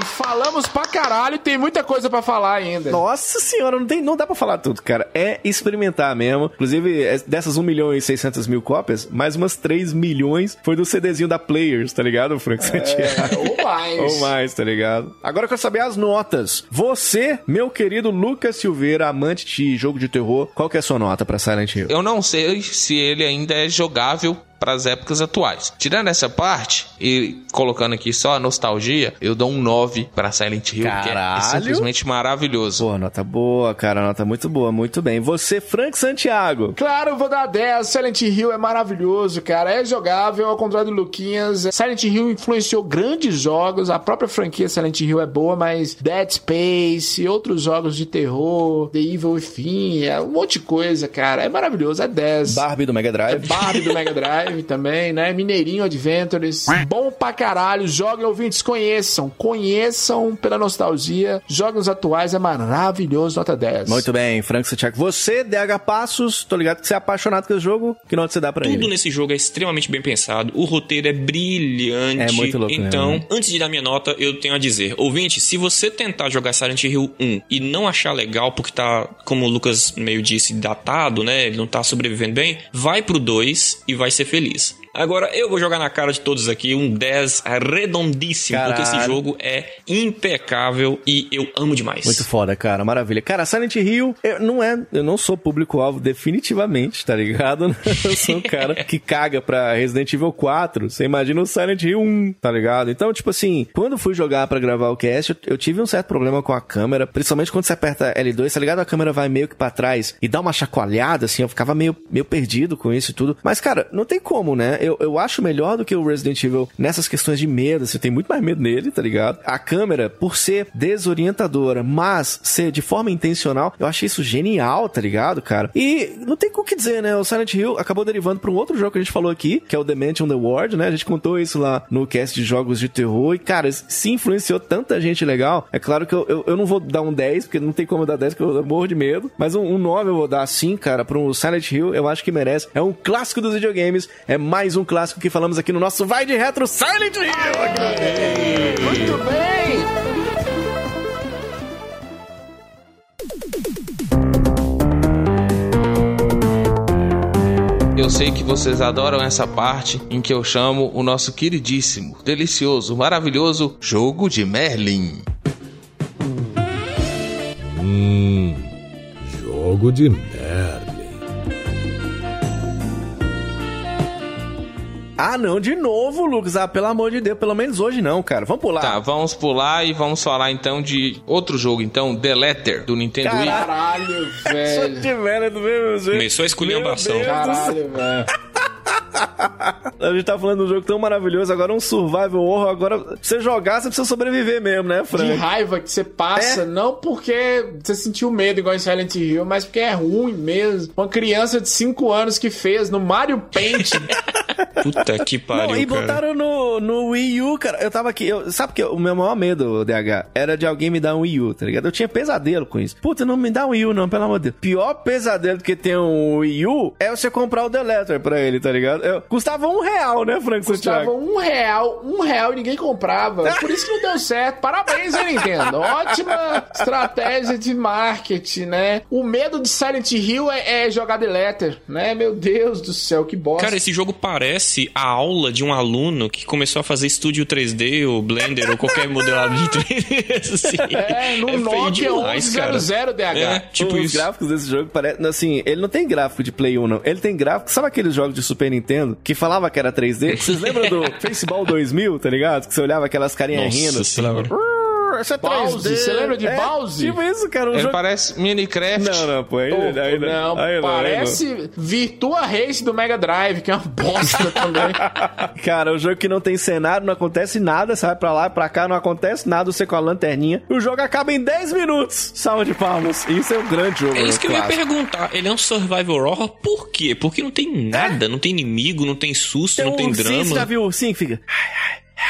Falamos pra caralho. Tem muita coisa pra falar ainda. Nossa senhora, não, tem, não dá pra falar tudo, cara. É experimentar mesmo. Inclusive, é- dessas 1 milhão e 600 mil cópias, mais umas 3 milhões foi do CDzinho da Players, tá ligado, Frank Santiago? Ou mais. [laughs] Ou mais, tá ligado? Agora eu quero saber as notas. Você, meu querido Lucas Silveira, amante de jogo de terror, qual que é a sua nota pra Silent Hill? Eu não sei se ele ainda é jogável para as épocas atuais. Tirando essa parte e colocando aqui só a nostalgia, eu dou um 9 para Silent Hill, que é Caralho. simplesmente maravilhoso. Pô, nota boa, cara, nota muito boa, muito bem. Você, Frank Santiago. Claro, vou dar 10. Silent Hill é maravilhoso, cara. É jogável, ao contrário do Luquinhas. Silent Hill influenciou grandes jogos. A própria franquia Silent Hill é boa, mas Dead Space, outros jogos de terror, The Evil Within, é um monte de coisa, cara. É maravilhoso, é 10. Barbie do Mega Drive. Barbie do Mega [laughs] Drive também, né? Mineirinho Adventures. Bom pra caralho. Joguem, ouvintes, conheçam. Conheçam pela nostalgia. Jogos atuais é maravilhoso, nota 10. Muito bem, Frank Santiago. Você, DH Passos, tô ligado que você é apaixonado com esse jogo. Que nota você dá pra Tudo ele? nesse jogo é extremamente bem pensado. O roteiro é brilhante. É muito louco Então, mesmo. antes de dar minha nota, eu tenho a dizer: ouvinte, se você tentar jogar Silent Hill 1 e não achar legal, porque tá, como o Lucas meio disse, datado, né? Ele não tá sobrevivendo bem, vai pro 2 e vai ser feliz feliz. Agora, eu vou jogar na cara de todos aqui um 10 redondíssimo, porque esse Caralho. jogo é impecável e eu amo demais. Muito foda, cara, maravilha. Cara, Silent Hill, eu não é, eu não sou público-alvo definitivamente, tá ligado? [laughs] Eu sou um [laughs] cara que caga pra Resident Evil 4. Você imagina o Silent Hill 1, tá ligado? Então, tipo assim, quando fui jogar pra gravar o cast, eu, tive um certo problema com a câmera, principalmente quando você aperta L2, tá ligado? A câmera vai meio que pra trás e dá uma chacoalhada, assim, eu ficava meio, meio perdido com isso e tudo. Mas, cara, não tem como, né? Eu, eu acho melhor do que o Resident Evil nessas questões de medo, você tem muito mais medo nele, tá ligado? A câmera, por ser desorientadora, mas ser de forma intencional, eu achei isso genial, tá ligado, cara? E não tem o que dizer, né? O Silent Hill acabou derivando pra um outro jogo que a gente falou aqui, que é o Dimension The Ward, né? A gente contou isso lá no cast de jogos de terror e, cara, se influenciou tanta gente legal. É claro que eu, eu, eu não vou dar um 10, porque não tem como eu dar 10, porque eu morro de medo, mas um, um 9 eu vou dar sim, cara, um Silent Hill, eu acho que merece. É um clássico dos videogames, é mais um clássico que falamos aqui no nosso Vai de Retro Silent Hill! Muito bem! Eu sei que vocês adoram essa parte em que eu chamo o nosso queridíssimo, delicioso, maravilhoso jogo de Merlin. Hum, jogo de Merlin. Ah, não, de novo, Lucas. Ah, pelo amor de Deus, pelo menos hoje não, cara. Vamos pular. Tá, vamos pular e vamos falar então de outro jogo, então, The Letter, do Nintendo Wii. Caralho, [laughs] Só velho. de velho do mesmo jeito. Começou a esculhambação. Caralho, velho. [laughs] [laughs] A gente tá falando de um jogo tão maravilhoso, agora um survival horror, agora pra você jogar, você precisa sobreviver mesmo, né, De Frank? raiva que você passa, É. não porque você sentiu medo igual em Silent Hill, mas porque é ruim mesmo. Uma criança de 5 anos que fez no Mario Paint [laughs] Puta que pariu, Não, e cara. botaram no, no Wii U, cara. Eu tava aqui. Eu, sabe que o meu maior medo, DH, era de alguém me dar um Wii U, tá ligado? Eu tinha pesadelo com isso. Puta, não me dá um Wii U, não, pelo amor de Deus. Pior pesadelo que tem um Wii U é você comprar o The Letter pra ele, tá ligado? Eu, custava um real, né, Frank Custava Santiago? um real, um real e ninguém comprava. Por isso que não deu certo. Parabéns, hein, Nintendo? Ótima estratégia de marketing, né? O medo de Silent Hill é, é jogar The Letter, né? Meu Deus do céu, que bosta. Cara, esse jogo parece a aula de um aluno que começou a fazer Studio 3D ou Blender ou qualquer modelado de 3D. [laughs] Assim. É, no feio Nokia demais, cara. 1100 DH. É, tipo Os isso. gráficos desse jogo parecem. Assim, ele não tem gráfico de Play 1, não. Ele tem gráfico. Sabe aqueles jogos de Super Nintendo que falava que era 3D? Vocês lembram do [laughs] Faceball 2000, tá ligado? Que você olhava aquelas carinhas Nossa rindo. senhora. "Uh, Esse é 3D. Bowser, você lembra de é, Bowser? Tipo isso, cara. Um Ele jogo... parece Minecraft. Não, não, pô. Aí, aí, não, aí, aí, parece Virtua Race do Mega Drive, que é uma bosta [laughs] também. Cara, o jogo que não tem cenário, não acontece nada, você vai pra lá, pra cá, não acontece nada, você com a lanterninha. O jogo acaba em 10 minutos. Salve de palmas. Isso é um grande jogo. É isso né? que eu ia Clássico. perguntar. Ele é um survival horror por quê? Porque não tem nada, não tem inimigo, não tem susto, não tem um ursinho, Você já drama. viu o ursinho que fica...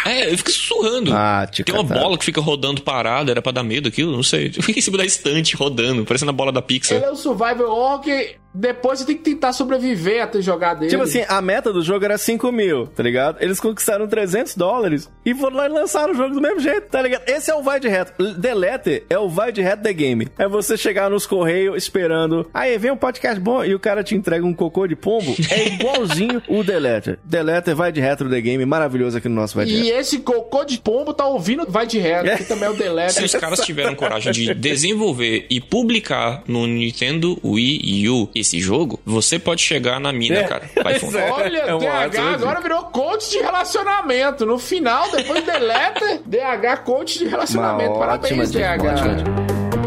É, eu fico sussurrando. Ah, te Tem uma bola que fica rodando parada, era pra dar medo aquilo, não sei. [laughs] Fica em cima da estante rodando, parecendo a bola da Pixar. Ele é um survival horror que depois você tem que tentar sobreviver até jogar dele. Tipo assim, a meta do jogo era 5 mil, tá ligado? Eles conquistaram 300 dólares e foram lá e lançaram o jogo do mesmo jeito, tá ligado? Esse é o vai de reto. Delete é o vai de reto The Game. É você chegar nos correios esperando. Aí vem um podcast bom e o cara te entrega um cocô de pombo. É igualzinho o Delete. Delete vai de reto The Game, maravilhoso aqui no nosso vai de E reto. esse cocô de pombo tá ouvindo vai de reto, que também é o delete. Se os caras tiveram coragem de desenvolver e publicar no Nintendo Wii U esse jogo, você pode chegar na mina, É. cara. Vai [laughs] é. Olha, É uma DH agora virou coach de relacionamento. No final, depois deleta, DH coach de relacionamento. Uma Parabéns, ótima DH. ótima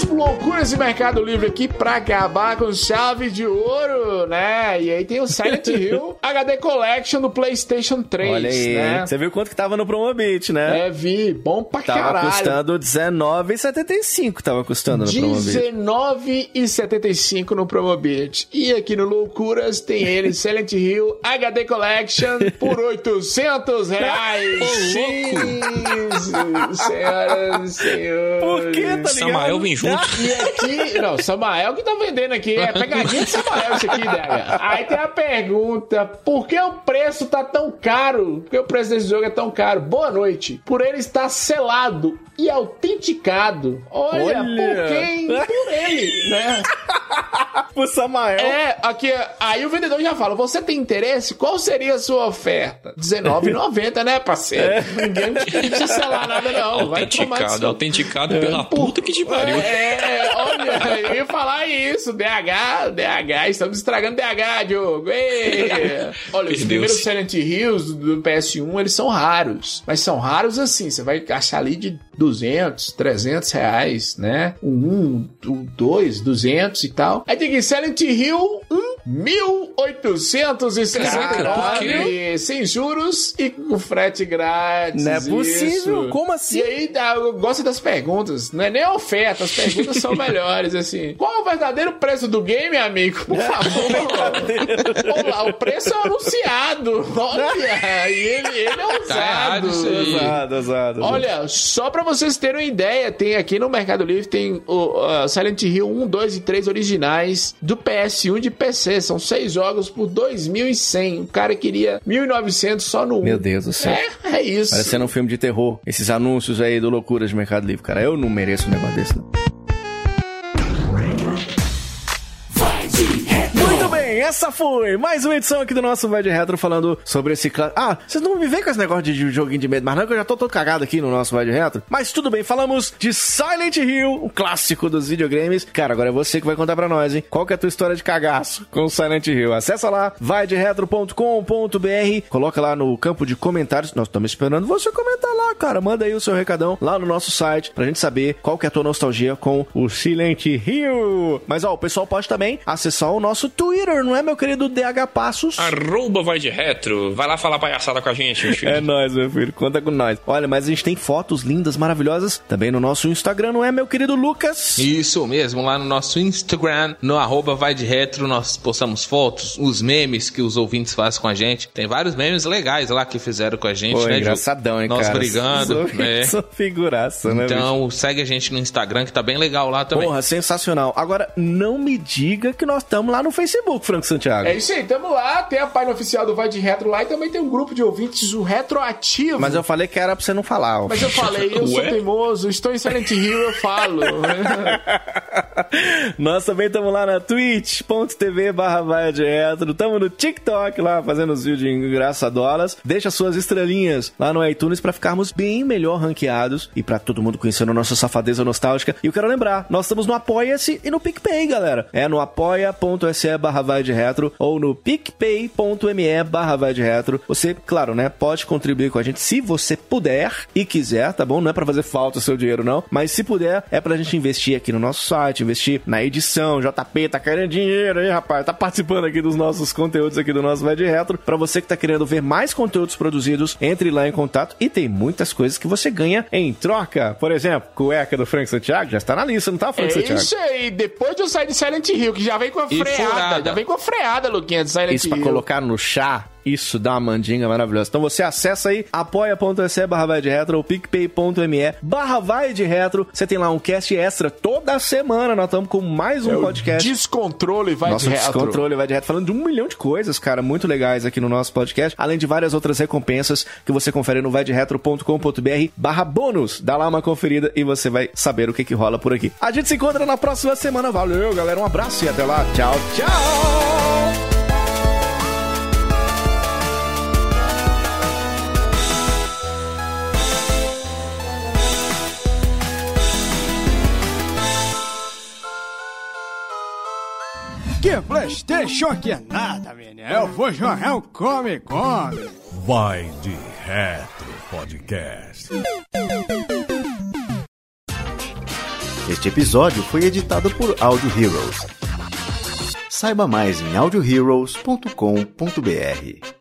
vamos pro Loucuras de Mercado Livre aqui pra acabar com chave de ouro, né? E aí tem o Silent [laughs] Hill HD Collection do PlayStation 3, Olha aí, né? você viu quanto que tava no Promobit, né? É, vi, bom pra Tava caralho. custando R$19,75 tava custando no Promobit. R$19,75 no Promobit. E aqui no Loucuras tem ele, [laughs] Silent Hill HD Collection, por 800 reais. Sim, senhoras e senhores. Por que, tá ligado? Samael vem junto. E aqui, não, Samael que tá vendendo aqui, é pegadinha de Samael isso aqui, DH. Aí tem a pergunta, por que o preço tá tão caro? Por que o preço desse jogo é tão caro? Boa noite. Por ele estar selado e autenticado. Olha, Olha. por quem? Por ele, né? [laughs] Pro Samael. É, aqui, aí o vendedor já fala, você tem interesse? Qual seria a sua oferta? R$19,90, né, parceiro? Ninguém precisa selar nada não. Vai tomar Autenticado, autenticado pela puta que te pariu. é, olha, eu ia falar isso. DH, DH, estamos estragando DH, Diogo. [laughs] Olha, os primeiros Silent Hills do do PS1, eles são raros. Mas são raros assim, você vai achar ali de 200, 300 reais, né? O 1, o 2, 200 e tal. Aí tem aqui Silent Hill 1, 1869, sem juros e com frete grátis. Não é possível, isso. como assim? E aí, eu gosto das perguntas. Não é nem a oferta, as perguntas são melhores, assim. [laughs] Qual é o verdadeiro preço do game, amigo? Por favor. Olá, o preço é anunciado. Olha, e ele, ele é Tá ousado. Olha, só pra vocês terem uma ideia, tem aqui no Mercado Livre tem o uh, Silent Hill 1, 2 e 3 originais do PS1 de PC. São seis jogos por 2.100. O cara queria 1.900 só no 1. Meu Deus do céu. É, é isso. Parecendo um filme de terror. Esses anúncios aí do Loucuras de Mercado Livre, cara. Eu não mereço um negócio desse, não. Essa foi mais uma edição aqui do nosso Vai de Retro falando sobre esse. Ah, vocês não me vêm com esse negócio de de joguinho de medo, mas não, que eu já tô todo cagado aqui no nosso Vai de Retro. Mas tudo bem, falamos de Silent Hill, um clássico dos videogames. Cara, agora é você que vai contar pra nós, hein? Qual que é a tua história de cagaço com Silent Hill? Acessa lá, vaideretro.com.br, coloca lá no campo de comentários. Nós estamos esperando você comentar lá, lá, cara. Manda aí o seu recadão lá no nosso site pra gente saber qual que é a tua nostalgia com o Silent Hill. Mas ó, o pessoal pode também acessar o nosso Twitter, não é, meu querido DH Passos? Arroba vai de retro. Vai lá falar palhaçada com a gente, meu filho. É nóis, meu filho. Conta com nós. Olha, mas a gente tem fotos lindas, maravilhosas também no nosso Instagram, não é, meu querido Lucas? Isso mesmo, lá no nosso Instagram, no arroba vai de retro, nós postamos fotos, os memes que os ouvintes fazem com a gente. Tem vários memes legais lá que fizeram com a gente, Pô, né, engraçadão, hein, Nós cara? brigando, Sou, [laughs] sou figuraça, né, bicho? Então, segue a gente no Instagram, que tá bem legal lá também. Porra, sensacional. Agora, não me diga que nós estamos lá no Facebook, Franco Santiago. É isso aí, tamo lá, tem a página oficial do Vai de Retro lá e também tem um grupo de ouvintes, o Retroativo. Mas eu falei que era pra você não falar. ó. Mas eu falei, eu sou teimoso, estou em Silent Hill, eu falo. [laughs] Nós também estamos lá na twitch.tv barra vai de retro. Tamo no TikTok lá fazendo os vídeos engraçadolas. Deixa suas estrelinhas lá no iTunes pra ficarmos bem melhor ranqueados e pra todo mundo conhecendo a nossa safadeza nostálgica. E eu quero lembrar, nós estamos no Apoia-se e no PicPay, galera. É no apoia.se barra vai de retro ou no picpay.me barra vai de retro. Você, claro, né, pode contribuir com a gente se você puder e quiser, tá bom? Não é pra fazer falta o seu dinheiro, não. Mas se puder, é pra gente investir aqui no nosso site, investir na edição. JP tá querendo dinheiro aí, rapaz. Tá participando aqui dos nossos conteúdos aqui do nosso Vai de Retro. Pra você que tá querendo ver mais conteúdos produzidos, entre lá em contato e tem muitas coisas que você ganha em troca. Por exemplo, cueca do Frank Santiago já está na lista, não tá, Frank É Santiago? isso aí, depois de eu sair de Silent Hill, que já vem com a E freada, furada. já vem com a freada, Luquinha, de Silent Isso pra Hill. colocar no chá, isso dá uma mandinga maravilhosa. Então você acessa aí apoia.se barra vai de retro ou picpay.me barra vai de retro. Você tem lá um cast extra toda semana. Nós estamos com mais um É podcast. Descontrole vai Nosso de retro. descontrole vai de reto falando de um milhão de coisas, cara, muito legais aqui no nosso podcast, além de várias outras recompensas que você confere no vaidretro.com.br barra bônus. Dá lá uma conferida e você vai saber o que que rola por aqui. A gente se encontra na próxima semana. Valeu, galera. Um abraço e até lá. Tchau, tchau! Que Playstation que é nada, menino. Eu vou jogar um come, come. Vai de Retro Podcast. Este episódio foi editado por Audio Heroes. Saiba mais em audioheroes.com.br.